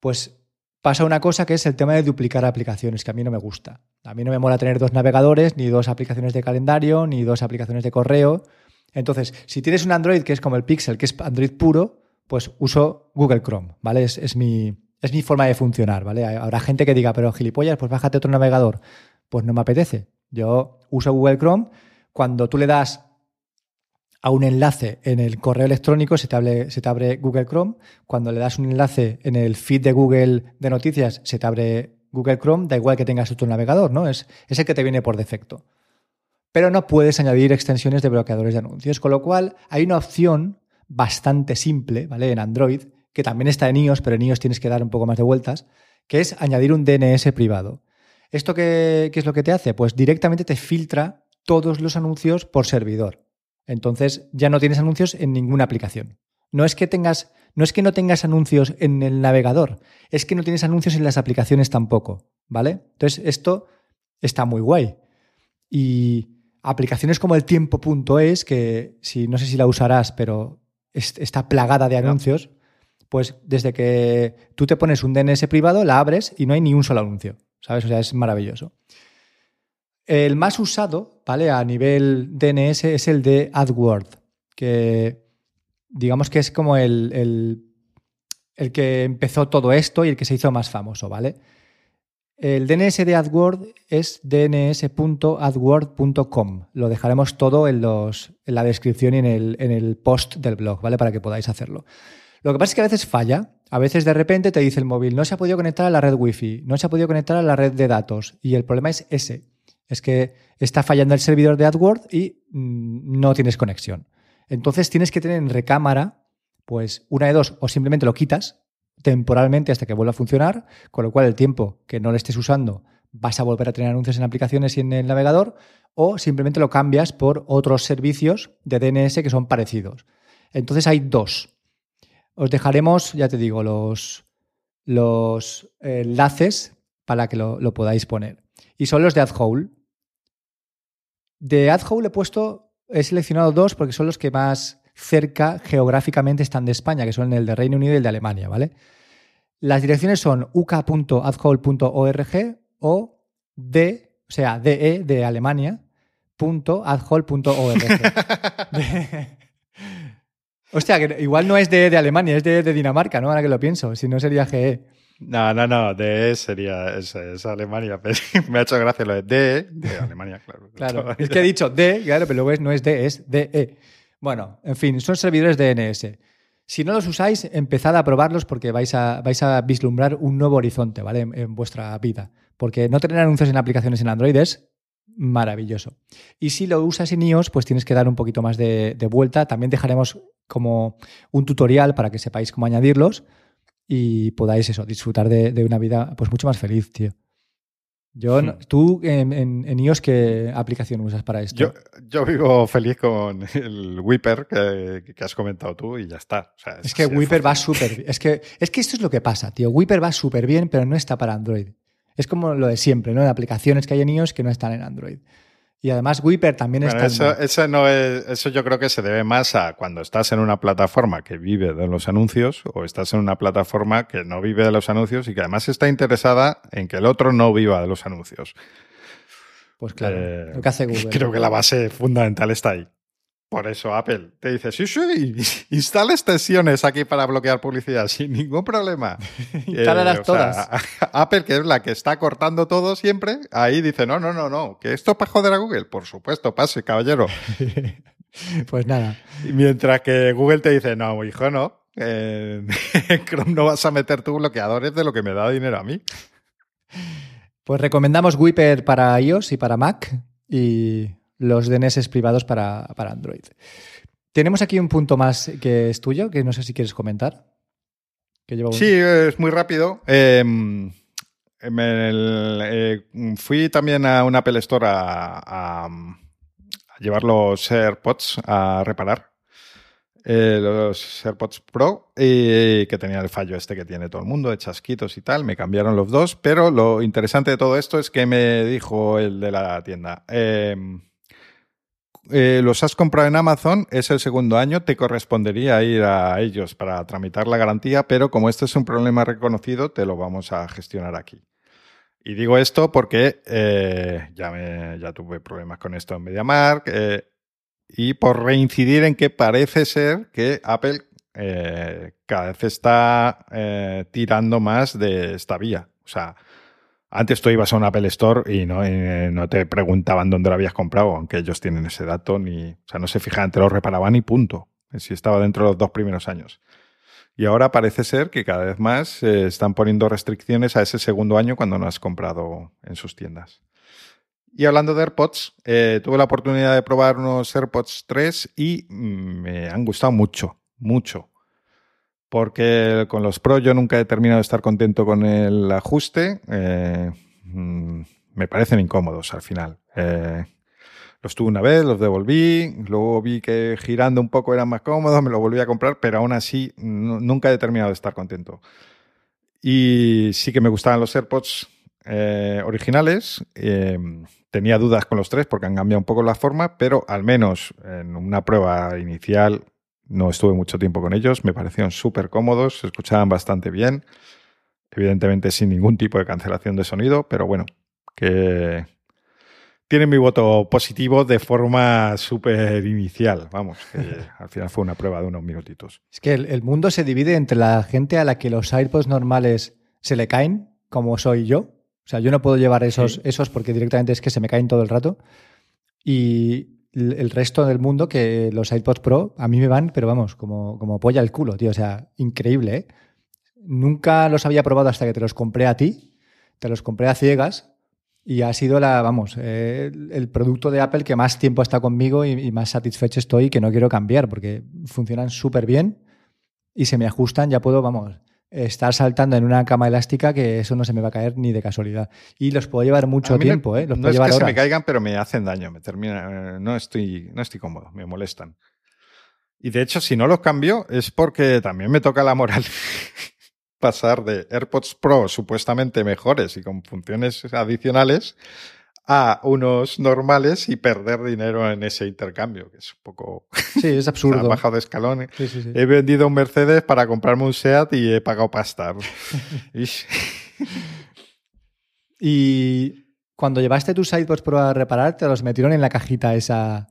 pues pasa una cosa que es el tema de duplicar aplicaciones, que a mí no me gusta. A mí no me mola tener dos navegadores, ni dos aplicaciones de calendario, ni dos aplicaciones de correo. Entonces, si tienes un Android que es como el Pixel, que es Android puro, pues uso Google Chrome, ¿vale? Es, mi, es mi forma de funcionar, ¿vale? Habrá gente que diga, pero gilipollas, pues bájate otro navegador. Pues no me apetece. Yo uso Google Chrome. Cuando tú le das a un enlace en el correo electrónico, se te, abre, Google Chrome. Cuando le das un enlace en el feed de Google de noticias, se te abre Google Chrome, da igual que tengas otro navegador, ¿no? Es, es el que te viene por defecto. Pero no puedes añadir extensiones de bloqueadores de anuncios, con lo cual hay una opción bastante simple, ¿vale? En Android, que también está en iOS, pero en iOS tienes que dar un poco más de vueltas, que es añadir un DNS privado. ¿Esto qué, qué es lo que te hace? Pues directamente te filtra todos los anuncios por servidor. Entonces ya no tienes anuncios en ninguna aplicación. No es que tengas, no es que no tengas anuncios en el navegador, es que no tienes anuncios en las aplicaciones tampoco, ¿vale? Entonces esto está muy guay. Y aplicaciones como el tiempo.es, que si no sé si la usarás, pero está plagada de anuncios, pues desde que tú te pones un DNS privado, la abres y no hay ni un solo anuncio, ¿sabes? O sea, es maravilloso. El más usado, ¿vale? A nivel DNS es el de AdWord, que digamos que es como el, el, que empezó todo esto y el que se hizo más famoso, ¿vale? El DNS de AdWord es dns.adword.com. Lo dejaremos todo en, los, en la descripción y en el, en el post del blog, ¿vale? Para que podáis hacerlo. Lo que pasa es que a veces falla. A veces de repente te dice el móvil, no se ha podido conectar a la red Wi-Fi, no se ha podido conectar a la red de datos. Y el problema es ese es que está fallando el servidor de AdWords y mm, no tienes conexión. Entonces tienes que tener en recámara, pues una de dos, o simplemente lo quitas temporalmente hasta que vuelva a funcionar, con lo cual el tiempo que no le estés usando vas a volver a tener anuncios en aplicaciones y en el navegador, o simplemente lo cambias por otros servicios de DNS que son parecidos. Entonces hay dos. Os dejaremos, ya te digo, los, los enlaces para que lo podáis poner. Y son los de AdHole. De AdHole he puesto, he seleccionado dos porque son los que más cerca geográficamente están de España, que son el de Reino Unido y el de Alemania, ¿vale? Las direcciones son uk.adhole.org o de, o sea, de, de Alemania, Hostia, que igual no es de, de Alemania, es de, de, Dinamarca, ¿no? Ahora que lo pienso, si no sería GE. No, no, no, de sería es, es Alemania. Pero me ha hecho gracia lo de de, de Alemania, claro. Claro, es que he dicho de, claro, pero luego no es de, es de. Bueno, en fin, son servidores DNS. Si no los usáis, empezad a probarlos porque vais a, vais a vislumbrar un nuevo horizonte, ¿vale? En, vuestra vida. Porque no tener anuncios en aplicaciones en Android es maravilloso. Y si lo usas en iOS, pues tienes que dar un poquito más de, de vuelta. También dejaremos como un tutorial para que sepáis cómo añadirlos y podáis eso, disfrutar de, una vida pues mucho más feliz, tío. Yo, hmm. ¿Tú en, en, iOS qué aplicación usas para esto? Yo, yo vivo feliz con el Whipper que, has comentado tú y ya está. es, que Whipper va súper bien. Es que, es que esto es lo que pasa, tío. Whipper va súper bien, pero no está para Android. Es como lo de siempre, ¿no? De aplicaciones que hay en iOS que no están en Android. Y además Whipper también está... Eso, eso, no es, eso yo creo que se debe más a cuando estás en una plataforma que vive de los anuncios o estás en una plataforma que no vive de los anuncios y que además está interesada en que el otro no viva de los anuncios. Pues claro, eh, lo que hace Google. Creo que la base fundamental está ahí. Por eso Apple te dice, sí, sí, instala extensiones aquí para bloquear publicidad sin ningún problema. Instálalas eh, todas. Apple, que es la que está cortando todo siempre, ahí dice, no, no, no, no, que esto es para joder a Google. Por supuesto, pase, caballero. pues nada. Mientras que Google te dice, no, hijo, no. en Chrome no vas a meter tus bloqueadores de lo que me da dinero a mí. Pues recomendamos Whipper para iOS y para Mac y los DNS privados para, Android. Tenemos aquí un punto más que es tuyo, que no sé si quieres comentar. Sí, es muy rápido. Em, eh, fui también a una Apple Store a, llevar los AirPods a reparar. Eh, los AirPods Pro, y que tenía el fallo este que tiene todo el mundo, de chasquitos y tal. Me cambiaron los dos, pero lo interesante de todo esto es que me dijo el de la tienda. Eh, los has comprado en Amazon, es el segundo año, te correspondería ir a ellos para tramitar la garantía, pero como este es un problema reconocido, te lo vamos a gestionar aquí. Y digo esto porque eh, ya, me, tuve problemas con esto en MediaMark eh, y por reincidir en que parece ser que Apple cada vez está tirando más de esta vía. O sea, antes tú ibas a un Apple Store y no, no, te preguntaban dónde lo habías comprado, aunque ellos tienen ese dato, ni, o sea, no se fijaban, te lo reparaban y punto. Si estaba dentro de los dos primeros años. Y ahora parece ser que cada vez más eh, están poniendo restricciones a ese segundo año cuando no has comprado en sus tiendas. Y hablando de AirPods, eh, tuve la oportunidad de probar unos AirPods 3 y mm, me han gustado mucho, mucho porque con los Pro yo nunca he terminado de estar contento con el ajuste. Eh, mm, me parecen incómodos al final. Eh, los tuve una vez, los devolví, luego vi que girando un poco eran más cómodos, me los volví a comprar, pero aún así nunca he terminado de estar contento. Y sí que me gustaban los AirPods eh, originales. tenía dudas con los tres porque han cambiado un poco la forma, pero al menos en una prueba inicial no estuve mucho tiempo con ellos, me parecieron súper cómodos, se escuchaban bastante bien, evidentemente sin ningún tipo de cancelación de sonido, pero bueno, que tienen mi voto positivo de forma súper inicial, vamos, que al final fue una prueba de unos minutitos. Es que el, mundo se divide entre la gente a la que los AirPods normales se le caen, como soy yo, o sea, yo no puedo llevar esos, esos porque directamente es que se me caen todo el rato. Y, el resto del mundo que los iPods Pro a mí me van, pero vamos, como, como polla al culo, tío. O sea, increíble, ¿eh? Nunca los había probado hasta que te los compré a ti. Te los compré a ciegas y ha sido la, vamos, el producto de Apple que más tiempo está conmigo y, más satisfecho estoy que no quiero cambiar porque funcionan súper bien y se me ajustan. Ya puedo, vamos, estar saltando en una cama elástica que eso no se me va a caer ni de casualidad. Y los puedo llevar mucho tiempo, ¿eh? Los no es que se me caigan, pero me hacen daño. Me termina, no, estoy, no estoy cómodo, me molestan. Y de hecho, si no los cambio, es porque también me toca la moral pasar de AirPods Pro supuestamente mejores y con funciones adicionales a unos normales y perder dinero en ese intercambio, que es un poco... Sí, es absurdo. ha bajado de escalón. Sí, sí, sí. He vendido un Mercedes para comprarme un SEAT y he pagado pasta. Y cuando llevaste tus iPods Pro a reparar, te los metieron en la cajita esa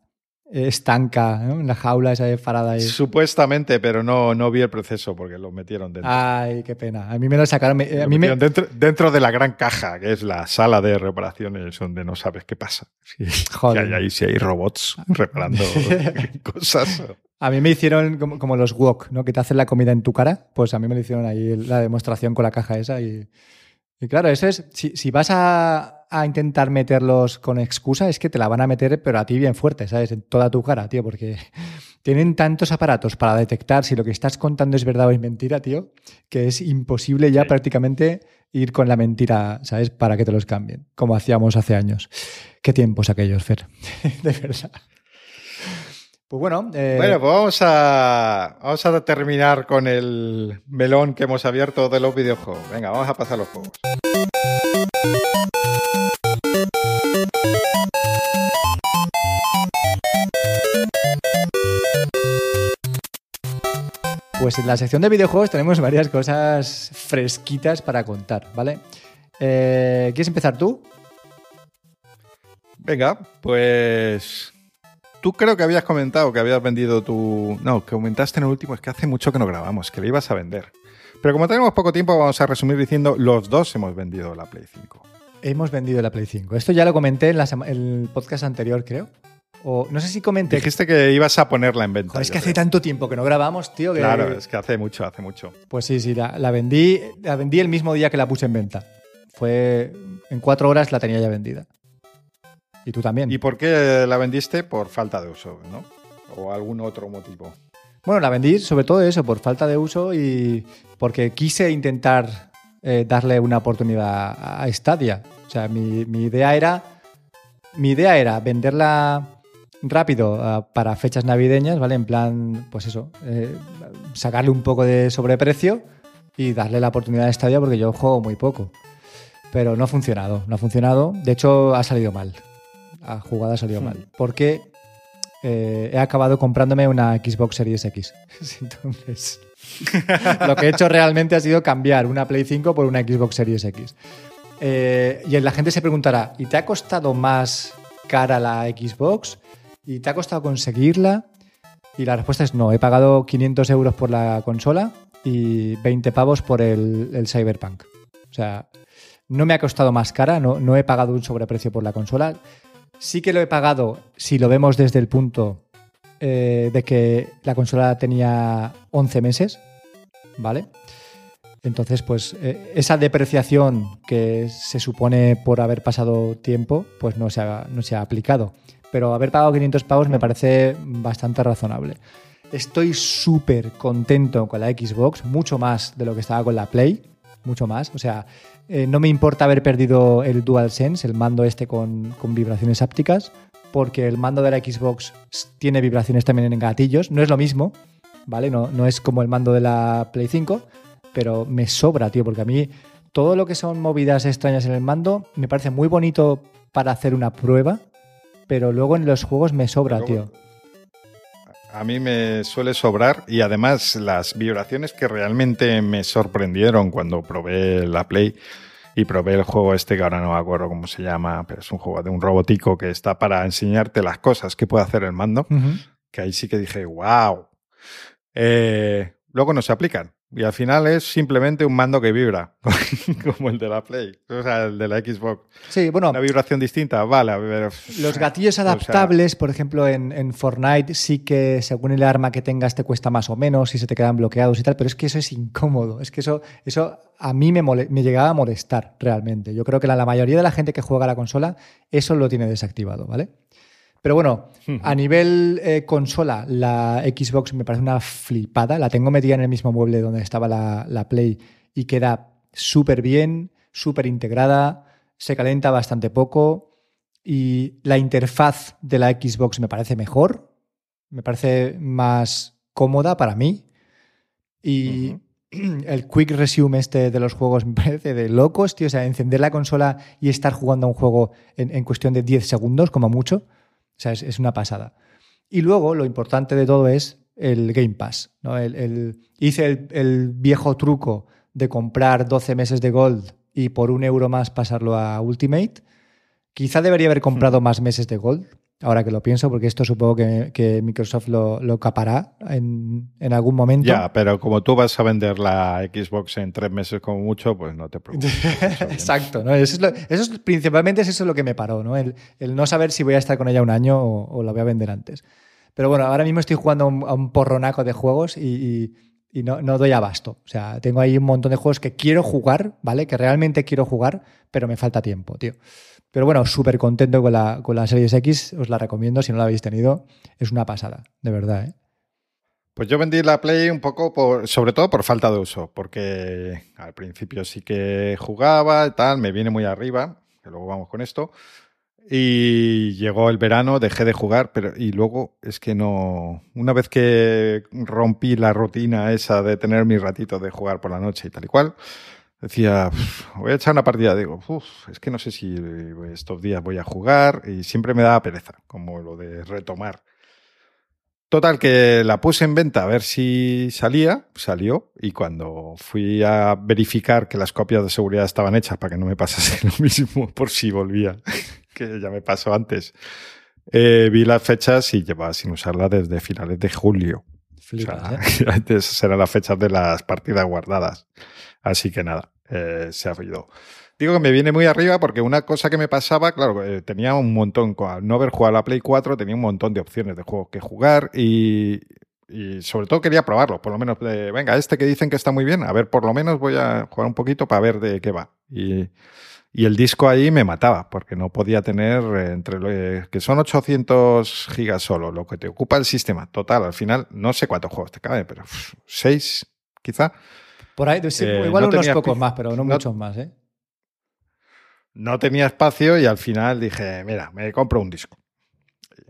estanca, ¿no? en la jaula esa de Faraday. Supuestamente, pero no, no vi el proceso porque lo metieron dentro. Ay, qué pena. A mí me lo sacaron. me- a mí me, dentro, dentro de la gran caja, que es la sala de reparaciones donde no sabes qué pasa. Sí, Joder. que hay ahí si hay robots reparando cosas. A mí me hicieron como, como los wok, ¿no? Que te hacen la comida en tu cara. Pues a mí me lo hicieron ahí la demostración con la caja esa. Y, y claro, eso es. Si, si vas a, a intentar meterlos con excusa, es que te la van a meter, pero a ti bien fuerte, ¿sabes? En toda tu cara, tío, porque tienen tantos aparatos para detectar si lo que estás contando es verdad o es mentira, tío, que es imposible ya Sí. prácticamente ir con la mentira, ¿sabes? Para que te los cambien, como hacíamos hace años. Qué tiempos aquellos, Fer. de verdad. Pues bueno, eh, Bueno, pues vamos a, vamos a terminar con el melón que hemos abierto de los videojuegos. Venga, vamos a pasar los juegos. Pues en la sección de videojuegos tenemos varias cosas fresquitas para contar, ¿vale? Eh, ¿Quieres empezar tú? Venga, pues tú creo que habías comentado que habías vendido tu... No, que comentaste en el último, es que hace mucho que no grabamos, que le ibas a vender. Pero como tenemos poco tiempo, vamos a resumir diciendo, los dos hemos vendido la Play 5. Hemos vendido la Play 5. Esto ya lo comenté en la el podcast anterior, creo. O no sé si comenté. Dijiste que ibas a ponerla en venta. Joder, es que hace tanto tiempo que no grabamos, tío. Que... Claro, es que hace mucho, hace mucho. Pues sí, sí, la, la vendí, la vendí el mismo día que la puse en venta. Fue en cuatro horas la tenía ya vendida. Y tú también. ¿Y por qué la vendiste? Por falta de uso, ¿no? O algún otro motivo. Bueno, la vendí sobre todo eso, por falta de uso y porque quise intentar eh, darle una oportunidad a Stadia. O sea, mi, mi idea era. Mi idea era venderla rápido ah, para fechas navideñas, ¿vale? En plan, pues eso, eh, sacarle un poco de sobreprecio y darle la oportunidad a Stadia porque yo juego muy poco. Pero no ha funcionado, no ha funcionado. De hecho, ha salido mal. La jugada ha salido Hmm. mal. Porque eh, he acabado comprándome una Xbox Series X. Entonces, lo que he hecho realmente ha sido cambiar una Play 5 por una Xbox Series X. Eh, y la gente se preguntará, ¿y te ha costado más cara la Xbox? ¿Y te ha costado conseguirla? Y la respuesta es no, he pagado 500 euros por la consola y 20 pavos por el, Cyberpunk. O sea, no me ha costado más cara, no, no he pagado un sobreprecio por la consola. Sí que lo he pagado si lo vemos desde el punto eh, de que la consola tenía 11 meses, ¿vale? Entonces, pues eh, esa depreciación que se supone por haber pasado tiempo, pues no se ha aplicado. Pero haber pagado 500 pavos me parece bastante razonable. Estoy súper contento con la Xbox, mucho más de lo que estaba con la Play, mucho más. O sea, eh, no me importa haber perdido el DualSense, el mando este con, con vibraciones ápticas, porque el mando de la Xbox tiene vibraciones también en gatillos. No es lo mismo, ¿vale? No, no es como el mando de la Play 5, pero me sobra, tío, porque a mí todo lo que son movidas extrañas en el mando me parece muy bonito para hacer una prueba, pero luego en los juegos me sobra, Luego- tío. A mí me suele sobrar y además las vibraciones que realmente me sorprendieron cuando probé la Play y probé el juego este que ahora no me acuerdo cómo se llama, pero es un juego de un robotico que está para enseñarte las cosas que puede hacer el mando, que ahí sí que dije, wow. luego no se aplican y al final es simplemente un mando que vibra, como el de la Play, o sea, el de la Xbox. Sí, bueno, Una vibración distinta, vale, pero... Los gatillos O sea, adaptables, por ejemplo, en, en Fortnite sí que según el arma que tengas te cuesta más o menos si se te quedan bloqueados y tal, pero es que eso es incómodo. Es que eso, eso a mí me, me llegaba a molestar realmente. Yo creo que la, la mayoría de la gente que juega a la consola eso lo tiene desactivado, ¿vale? Pero bueno, a nivel eh, consola, la Xbox me parece una flipada. La tengo metida en el mismo mueble donde estaba la, la Play y queda súper bien, súper integrada, se calienta bastante poco y la interfaz de la Xbox me parece mejor, me parece más cómoda para mí y, el quick resume este de los juegos me parece de locos, tío. O sea, encender la consola y estar jugando a un juego en, cuestión de 10 segundos, como mucho. O sea, es, una pasada. Y luego, lo importante de todo es el Game Pass. ¿no? El, hice el, el, viejo truco de comprar 12 meses de Gold y por un euro más pasarlo a Ultimate. Quizá debería haber comprado hmm. más meses de Gold, ahora que lo pienso, porque esto supongo que, Microsoft lo, lo capará en, algún momento. Ya, pero como tú vas a vender la Xbox en tres meses como mucho, pues no te preocupes. Exacto, ¿no? Eso, es principalmente es eso lo que me paró, ¿no? El, no saber si voy a estar con ella un año o, la voy a vender antes. Pero bueno, ahora mismo estoy jugando a un, porronaco de juegos y, no, no, doy abasto. O sea, tengo ahí un montón de juegos que quiero jugar, ¿vale? Que realmente quiero jugar, pero me falta tiempo, tío. Pero bueno, súper contento con la, con la Series X, os la recomiendo si no la habéis tenido. Es una pasada, de verdad. ¿eh? Pues yo vendí la Play un poco, por, sobre todo por falta de uso, porque al principio sí que jugaba y tal, me viene muy arriba, que luego vamos con esto. Y llegó el verano, dejé de jugar, pero y luego es que no. Una vez que rompí la rutina esa de tener mi ratito de jugar por la noche y tal y cual, decía, voy a echar una partida. Digo, es que no sé si estos días voy a jugar y siempre me daba pereza, como lo de retomar. Total, que la puse en venta a ver si salía, salió, y cuando fui a verificar que las copias de seguridad estaban hechas para que no me pasase lo mismo por si volvía, que ya me pasó antes, eh, vi las fechas y llevaba sin usarla desde finales de julio. Antes eran las fechas de las partidas guardadas. Así que nada, eh, se ha ido. Digo que me viene muy arriba porque una cosa que me pasaba, claro, eh, tenía un montón, al no haber jugado a la Play 4, tenía un montón de opciones de juegos que jugar y, sobre todo quería probarlo, por lo menos, de, venga, este que dicen que está muy bien, a ver, por lo menos voy a jugar un poquito para ver de qué va. Y, el disco ahí me mataba, porque no podía tener eh, entre lo que son 800 gigas solo, lo que te ocupa el sistema. Total, al final, no sé cuántos juegos te caben, pero 6 quizá. Por ahí, eh, igual unos pocos más, pero no, muchos más, ¿eh? No tenía espacio y al final dije, mira, me compro un disco.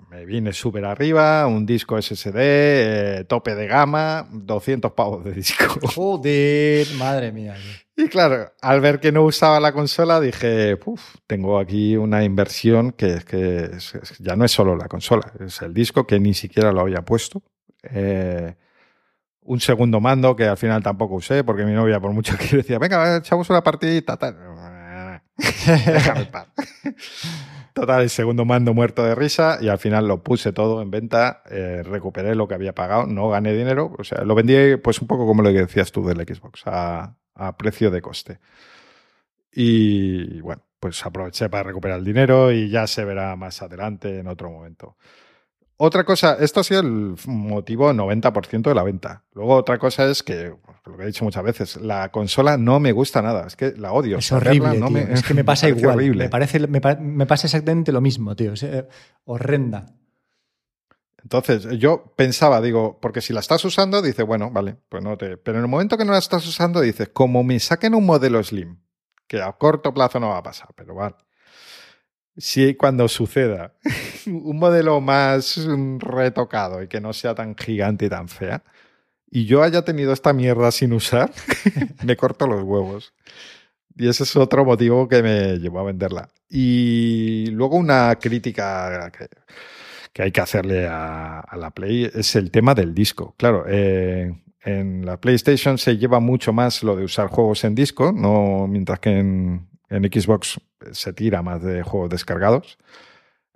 Me vine súper arriba, un disco SSD, eh, tope de gama, 200 pavos de disco. Joder, madre mía. Y claro, al ver que no usaba la consola, dije, Puf, tengo aquí una inversión que, es que ya no es solo la consola, es el disco que ni siquiera lo había puesto. Eh, un segundo mando que al final tampoco usé porque mi novia por mucho que decía, venga, echamos una partidita, tal. Déjame Total, el segundo mando muerto de risa y al final lo puse todo en venta, eh, recuperé lo que había pagado, no gané dinero, o sea, lo vendí pues un poco como lo que decías tú del Xbox, a, a precio de coste. Y bueno, pues aproveché para recuperar el dinero y ya se verá más adelante en otro momento. Otra cosa, esto ha sido el motivo 90% de la venta. Luego otra cosa es que, lo que he dicho muchas veces, la consola no me gusta nada, es que la odio. Es horrible, es que me pasa igual. Me, parece, me, pasa exactamente lo mismo, tío. Es eh, horrenda. Entonces, yo pensaba, digo, porque si la estás usando, dice, bueno, vale, pues no te. Pero en el momento que no la estás usando, dices, como me saquen un modelo Slim, que a corto plazo no va a pasar, pero vale si cuando suceda un modelo más retocado y que no sea tan gigante y tan fea, y yo haya tenido esta mierda sin usar, me corto los huevos. Y ese es otro motivo que me llevó a venderla. Y luego una crítica que, hay que hacerle a, la Play es el tema del disco. Claro, eh, en la PlayStation se lleva mucho más lo de usar juegos en disco, no mientras que en, en Xbox se tira más de juegos descargados.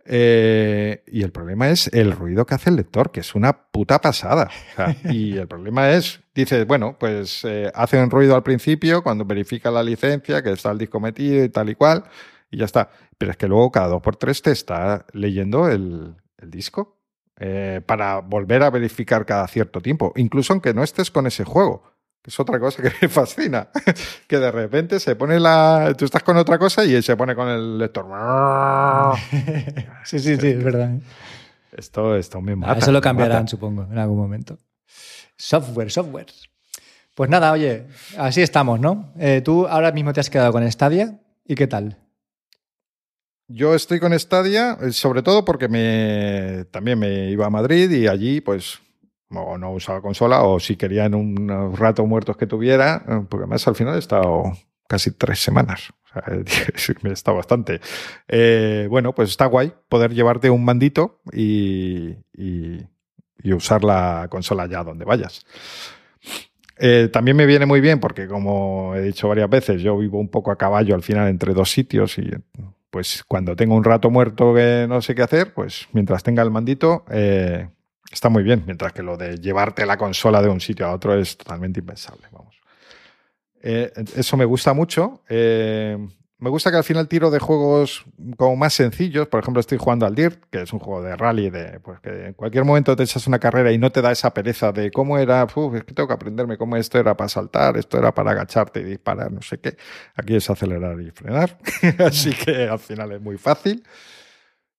Eh, y el problema es el ruido que hace el lector, que es una puta pasada. y el problema es, dices, bueno, pues eh, hace un ruido al principio cuando verifica la licencia, que está el disco metido y tal y cual, y ya está. Pero es que luego cada dos por tres te está leyendo el, disco eh, para volver a verificar cada cierto tiempo, incluso aunque no estés con ese juego es otra cosa que me fascina. que de repente se pone la. Tú estás con otra cosa y se pone con el lector. sí, sí, sí, es verdad. ¿eh? Esto, esto me mata. eso lo cambiarán, supongo, en algún momento. Software, software. Pues nada, oye, así estamos, ¿no? Eh, tú ahora mismo te has quedado con Stadia. ¿Y qué tal? Yo estoy con Stadia, eh, sobre todo porque me, también me iba a Madrid y allí, pues, o no usaba consola, o si quería en unos ratos muertos que tuviera, eh, porque además al final he estado casi tres semanas. O sea, está bastante. Eh, bueno, pues está guay poder llevarte un mandito y, y, usar la consola ya donde vayas. Eh, también me viene muy bien porque, como he dicho varias veces, yo vivo un poco a caballo al final entre dos sitios y pues cuando tengo un rato muerto que no sé qué hacer, pues mientras tenga el mandito, está muy bien. Mientras que lo de llevarte la consola de un sitio a otro es totalmente impensable. Vamos. Eh, eso me gusta mucho. Eh, me gusta que al final tiro de juegos como más sencillos. Por ejemplo, estoy jugando al Dirt, que es un juego de rally, de pues que en cualquier momento te echas una carrera y no te da esa pereza de cómo era, es que tengo que aprenderme cómo esto era para saltar, esto era para agacharte y disparar, no sé qué. Aquí es acelerar y frenar. Así que al final es muy fácil.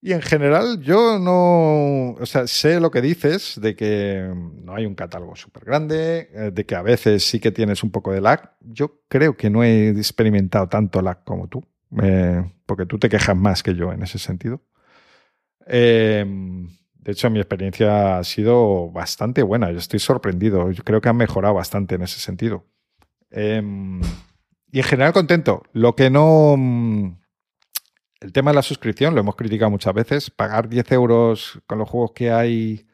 Y en general yo no, o sea, sé lo que dices de que no hay un catálogo súper grande, eh, de que a veces sí que tienes un poco de lag. Yo creo que no he experimentado tanto lag como tú, eh, porque tú te quejas más que yo en ese sentido. Em, de hecho, mi experiencia ha sido bastante buena. Yo estoy sorprendido. Yo creo que han mejorado bastante en ese sentido. Em, y en general contento. Lo que no el tema de la suscripción lo hemos criticado muchas veces. Pagar 10 euros con los juegos que hay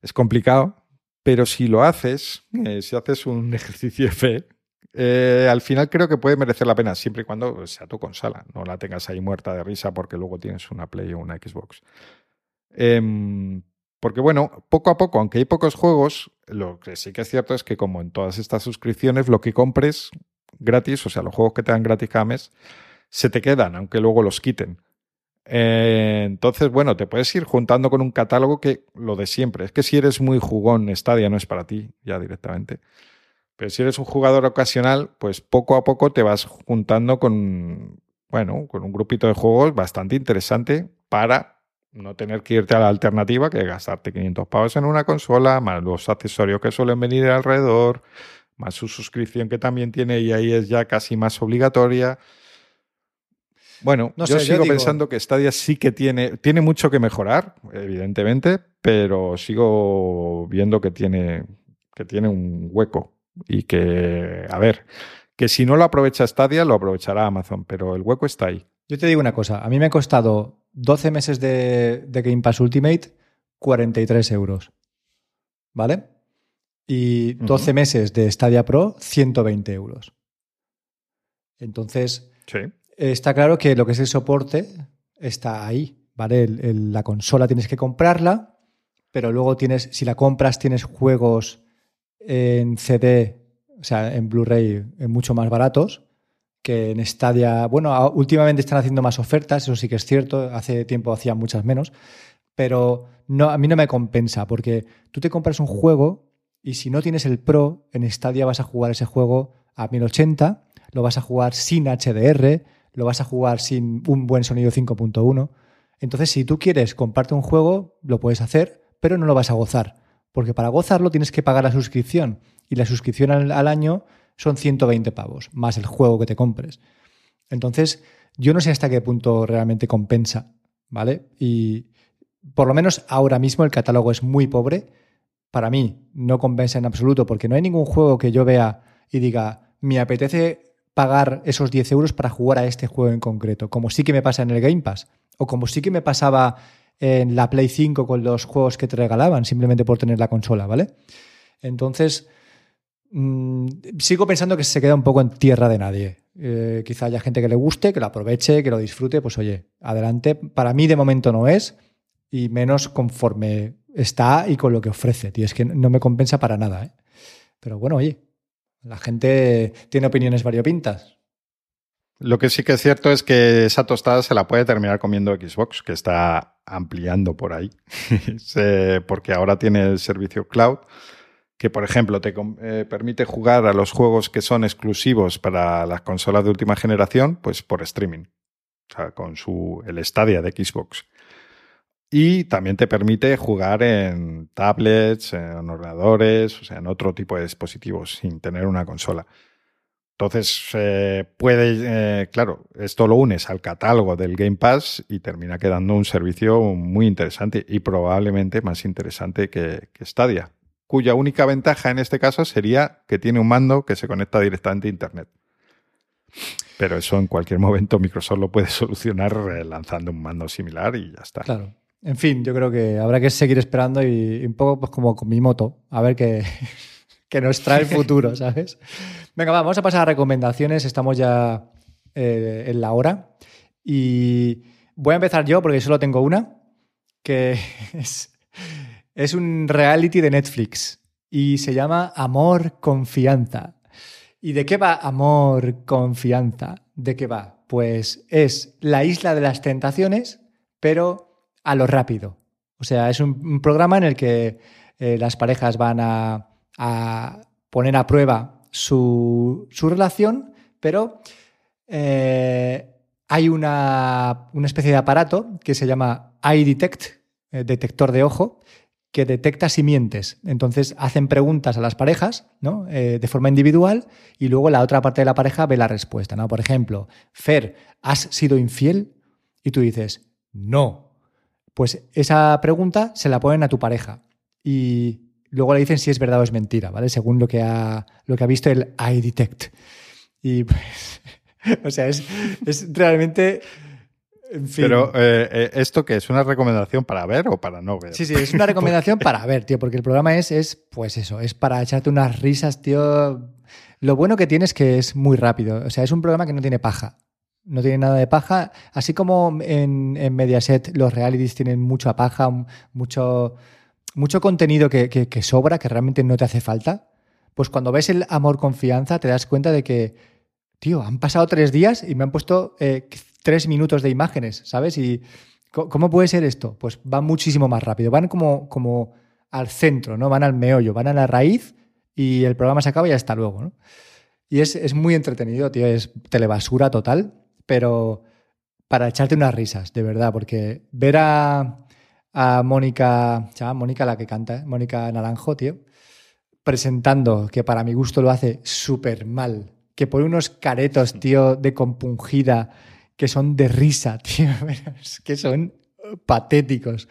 es complicado, pero si lo haces, eh, si haces un ejercicio de fe, eh, al final creo que puede merecer la pena, siempre y cuando sea tu consola, no la tengas ahí muerta de risa porque luego tienes una Play o una Xbox. Em, porque bueno, poco a poco, aunque hay pocos juegos, lo que sí que es cierto es que como en todas estas suscripciones, lo que compres gratis, o sea, los juegos que te dan gratis cada mes, se te quedan, aunque luego los quiten. Eh, entonces, bueno, te puedes ir juntando con un catálogo que lo de siempre. Es que si eres muy jugón, Stadia no es para ti, ya directamente. Pero si eres un jugador ocasional, pues poco a poco te vas juntando con, bueno, con un grupito de juegos bastante interesante para no tener que irte a la alternativa que gastarte 500 pavos en una consola, más los accesorios que suelen venir alrededor, más su suscripción que también tiene y ahí es ya casi más obligatoria. Bueno, yo sigo pensando que Stadia sí que tiene, tiene mucho que mejorar, evidentemente, pero sigo viendo que tiene, que tiene un hueco y que, a ver, que si no lo aprovecha Stadia, lo aprovechará Amazon, pero el hueco está ahí. Yo te digo una cosa, a mí me ha costado 12 meses de, de Game Pass Ultimate 43 euros, ¿vale? Y 12 meses de Stadia Pro 120 euros. Entonces, sí está claro que lo que es el soporte está ahí, ¿vale? la consola tienes que comprarla, pero luego tienes, si la compras, tienes juegos en CD, o sea, en Blu-ray mucho más baratos que en Stadia. Bueno, últimamente están haciendo más ofertas, eso sí que es cierto, hace tiempo hacían muchas menos, pero no, a mí no me compensa porque tú te compras un juego y si no tienes el Pro, en Stadia vas a jugar ese juego a 1080, lo vas a jugar sin HDR, lo vas a jugar sin un buen sonido 5.1. Entonces, si tú quieres comprarte un juego, lo puedes hacer, pero no lo vas a gozar. Porque para gozarlo tienes que pagar la suscripción. Y la suscripción al, año son 120 pavos, más el juego que te compres. Entonces, yo no sé hasta qué punto realmente compensa, ¿vale? Y por lo menos ahora mismo el catálogo es muy pobre. Para mí no compensa en absoluto porque no hay ningún juego que yo vea y diga, me apetece pagar esos 10 euros para jugar a este juego en concreto, como sí que me pasa en el Game Pass, o como sí que me pasaba en la Play 5 con los juegos que te regalaban, simplemente por tener la consola, ¿vale? Entonces, mm, sigo pensando que se queda un poco en tierra de nadie. Eh, quizá haya gente que le guste, que lo aproveche, que lo disfrute, pues oye, adelante. Para mí de momento no es, y menos conforme está y con lo que ofrece, tío. Es que no me compensa para nada, ¿eh? Pero bueno, oye, la gente tiene opiniones variopintas. Lo que sí que es cierto es que esa tostada se la puede terminar comiendo Xbox, que está ampliando por ahí, porque ahora tiene el servicio cloud, que por ejemplo te eh, permite jugar a los juegos que son exclusivos para las consolas de última generación, pues por streaming, o sea, con su, el Stadia de Xbox. Y también te permite jugar en tablets, en ordenadores, o sea, en otro tipo de dispositivos sin tener una consola. Entonces, eh, puede, claro, esto lo unes al catálogo del Game Pass y termina quedando un servicio muy interesante y probablemente más interesante que, que Stadia, cuya única ventaja en este caso sería que tiene un mando que se conecta directamente a Internet. Pero eso en cualquier momento Microsoft lo puede solucionar eh, lanzando un mando similar y ya está. Claro. En fin, yo creo que habrá que seguir esperando y, un poco pues como con mi moto, a ver qué, qué nos trae el futuro, ¿sabes? Venga, vamos a pasar a recomendaciones. Estamos ya eh, en la hora. Y voy a empezar yo porque solo tengo una, que es, es un reality de Netflix y se llama Amor, Confianza. ¿Y de qué va Amor, Confianza? ¿De qué va? Pues es la isla de las tentaciones, pero a lo rápido. O sea, es un, programa en el que eh, las parejas van a, poner a prueba su, relación, pero eh, hay una, especie de aparato que se llama iDetect, eh, detector de ojo, que detecta si mientes. Entonces hacen preguntas a las parejas ¿no? De forma individual y luego la otra parte de la pareja ve la respuesta. ¿no? Por ejemplo, Fer, ¿has sido infiel? Y tú dices, no. Pues esa pregunta se la ponen a tu pareja. Y luego le dicen si es verdad o es mentira, ¿vale? Según lo que ha, lo que ha visto el iDetect. Y pues, o sea, es, realmente... En fin. Pero, eh, eh, ¿esto qué es? ¿Una recomendación para ver o para no ver? Sí, sí, es una recomendación para ver, tío, porque el programa es, es, pues eso, es para echarte unas risas, tío. Lo bueno que tiene es que es muy rápido. O sea, es un programa que no tiene paja. No tiene nada de paja. Así como en, Mediaset los realities tienen mucha paja, mucho mucho contenido que, sobra, que realmente no te hace falta, pues cuando ves el amor confianza te das cuenta de que, tío, han pasado tres días y me han puesto eh, tres minutos de imágenes, ¿sabes? Y ¿cómo puede ser esto? Pues van muchísimo más rápido, van como, como al centro, ¿no? Van al meollo, van a la raíz y el programa se acaba y hasta luego, ¿no? Y es, es muy entretenido, tío, es telebasura total, pero para echarte unas risas, de verdad, porque ver a, a Mónica, llama Mónica la que canta, ¿eh? Mónica Naranjo, tío, presentando, que para mi gusto lo hace súper mal, que pone unos caretos, tío, de compungida, que son de risa, tío, que son patéticos.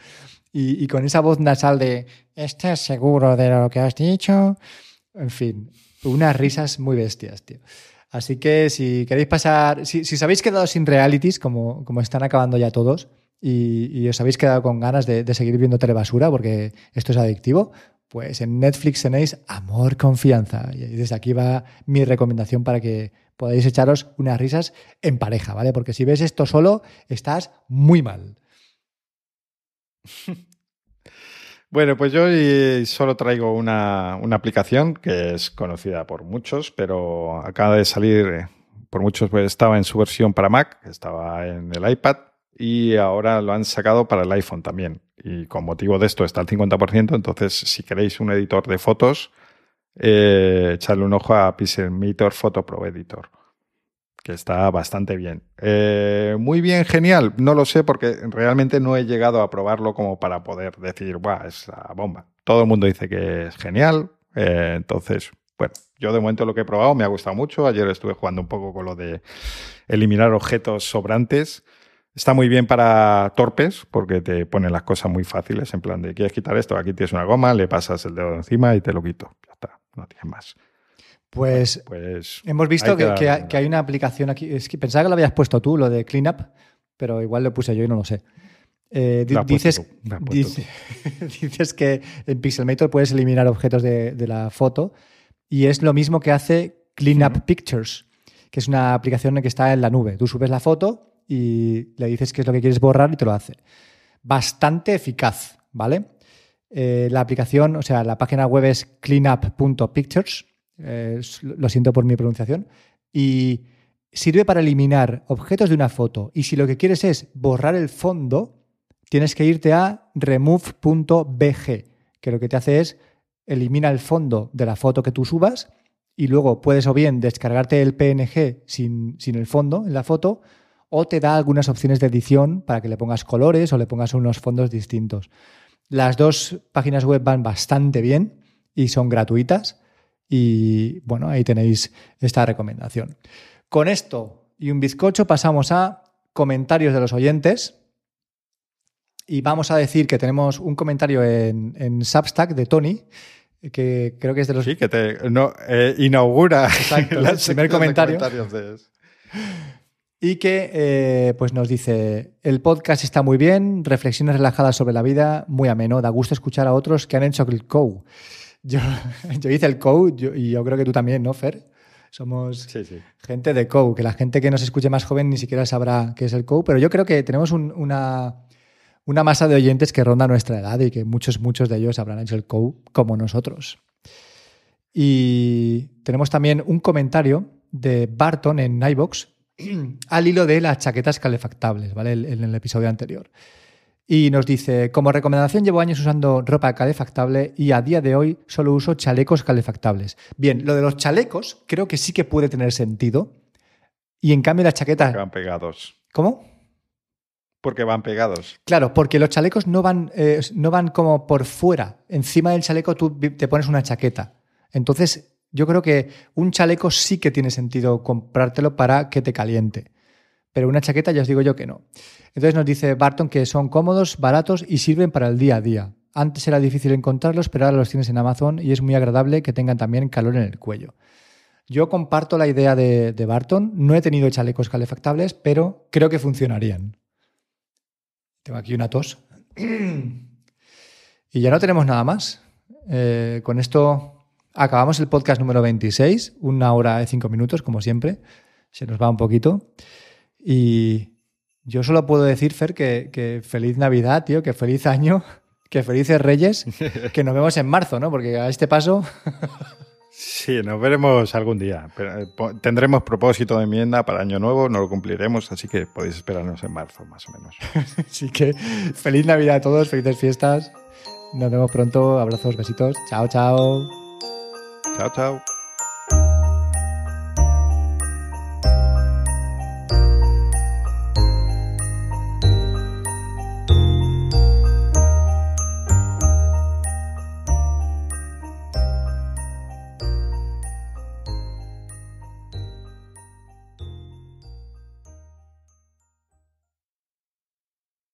Y, con esa voz nasal de, ¿estás seguro de lo que has dicho? En fin, unas risas muy bestias, tío. Así que si queréis pasar, si, si os habéis quedado sin realities, como, como están acabando ya todos, y, os habéis quedado con ganas de, seguir viendo telebasura porque esto es adictivo, pues en Netflix tenéis Amor, Confianza. Y desde aquí va mi recomendación para que podáis echaros unas risas en pareja, ¿vale? Porque si ves esto solo, estás muy mal. Bueno, pues yo solo traigo una, una, aplicación que es conocida por muchos, pero acaba de salir, eh, por muchos pues estaba en su versión para Mac, estaba en el iPad y ahora lo han sacado para el iPhone también. Y con motivo de esto está al 50%, entonces si queréis un editor de fotos, eh, echarle un ojo a Pixelmator Photo Pro Editor, que está bastante bien. Eh, muy bien, genial, no lo sé porque realmente no he llegado a probarlo como para poder decir, ¡buah, es la bomba! Todo el mundo dice que es genial, eh, entonces, bueno, yo de momento lo que he probado me ha gustado mucho. Ayer estuve jugando un poco con lo de eliminar objetos sobrantes Está muy bien para torpes porque te pone las cosas muy fáciles, en plan de quieres quitar esto, aquí tienes una goma, le pasas el dedo encima y te lo quito. Ya está, no tienes más. Pues, pues hemos visto que, hay una aplicación aquí. Es que pensaba que lo habías puesto tú, lo de Cleanup, pero igual lo puse yo y no lo sé. Eh, dices, dices, que en Pixelmator puedes eliminar objetos de, la foto y es lo mismo que hace Cleanup Pictures, que es una aplicación que está en la nube. Tú subes la foto y le dices qué es lo que quieres borrar y te lo hace. Bastante eficaz, ¿vale? Eh, la aplicación, o sea, la página web es cleanup.pictures, eh, lo siento por mi pronunciación, y sirve para eliminar objetos de una foto. Y si lo que quieres es borrar el fondo, tienes que irte a remove.bg, que lo que te hace es elimina el fondo de la foto que tú subas y luego puedes o bien descargarte el PNG sin, sin el fondo en la foto o te da algunas opciones de edición para que le pongas colores o le pongas unos fondos distintos. Las dos páginas web van bastante bien y son gratuitas Y bueno, ahí tenéis esta recomendación. Con esto y un bizcocho pasamos a comentarios de los oyentes. Y vamos a decir que tenemos un comentario en, en Substack de Tony, que creo que es de los... Sí, que te no, eh, inaugura Exacto, el primer comentario. de- Y que eh, pues nos dice, el podcast está muy bien, reflexiones relajadas sobre la vida, muy ameno, da gusto escuchar a otros que han hecho el COU. Yo, yo hice el COU yo- y yo creo que tú también, ¿no, Fer? Somos Sí, sí. gente de COU, que la gente que nos escuche más joven ni siquiera sabrá qué es el COU, pero yo creo que tenemos un- una, una masa de oyentes que ronda nuestra edad y que muchos, muchos de ellos habrán hecho el COU como nosotros. Y tenemos también un comentario de Barton en iVox al hilo de las chaquetas calefactables, ¿vale? El- En el episodio anterior. Y nos dice, como recomendación llevo años usando ropa calefactable y a día de hoy solo uso chalecos calefactables. Bien, lo de los chalecos creo que sí que puede tener sentido. Y en cambio la Que chaqueta... van pegados. ¿Cómo? Porque van pegados. Claro, porque los chalecos no van, eh, no van como por fuera. Encima del chaleco tú te pones una chaqueta. Entonces, yo creo que un chaleco sí que tiene sentido comprártelo para que te caliente. Pero una chaqueta ya os digo yo que no. Entonces nos dice Barton que son cómodos, baratos y sirven para el día a día. Antes era difícil encontrarlos, pero ahora los tienes en Amazon y es muy agradable que tengan también calor en el cuello. Yo comparto la idea de, Barton. No he tenido chalecos calefactables, pero creo que funcionarían. Tengo aquí una tos. Y ya no tenemos nada más. Eh, con esto acabamos el podcast número 26, una hora de cinco minutos, como siempre. Se nos va un poquito. Y yo solo puedo decir, Fer, que, que feliz Navidad, tío, que feliz año, que felices Reyes, que nos vemos en marzo, ¿no? Porque a este paso, Sí, nos veremos algún día. Pero, eh, tendremos propósito de enmienda para Año Nuevo, no lo cumpliremos, así que podéis esperarnos en marzo, más o menos. sí que feliz Navidad a todos, felices fiestas. Nos vemos pronto, abrazos, besitos. Chao, chao. chao, chao.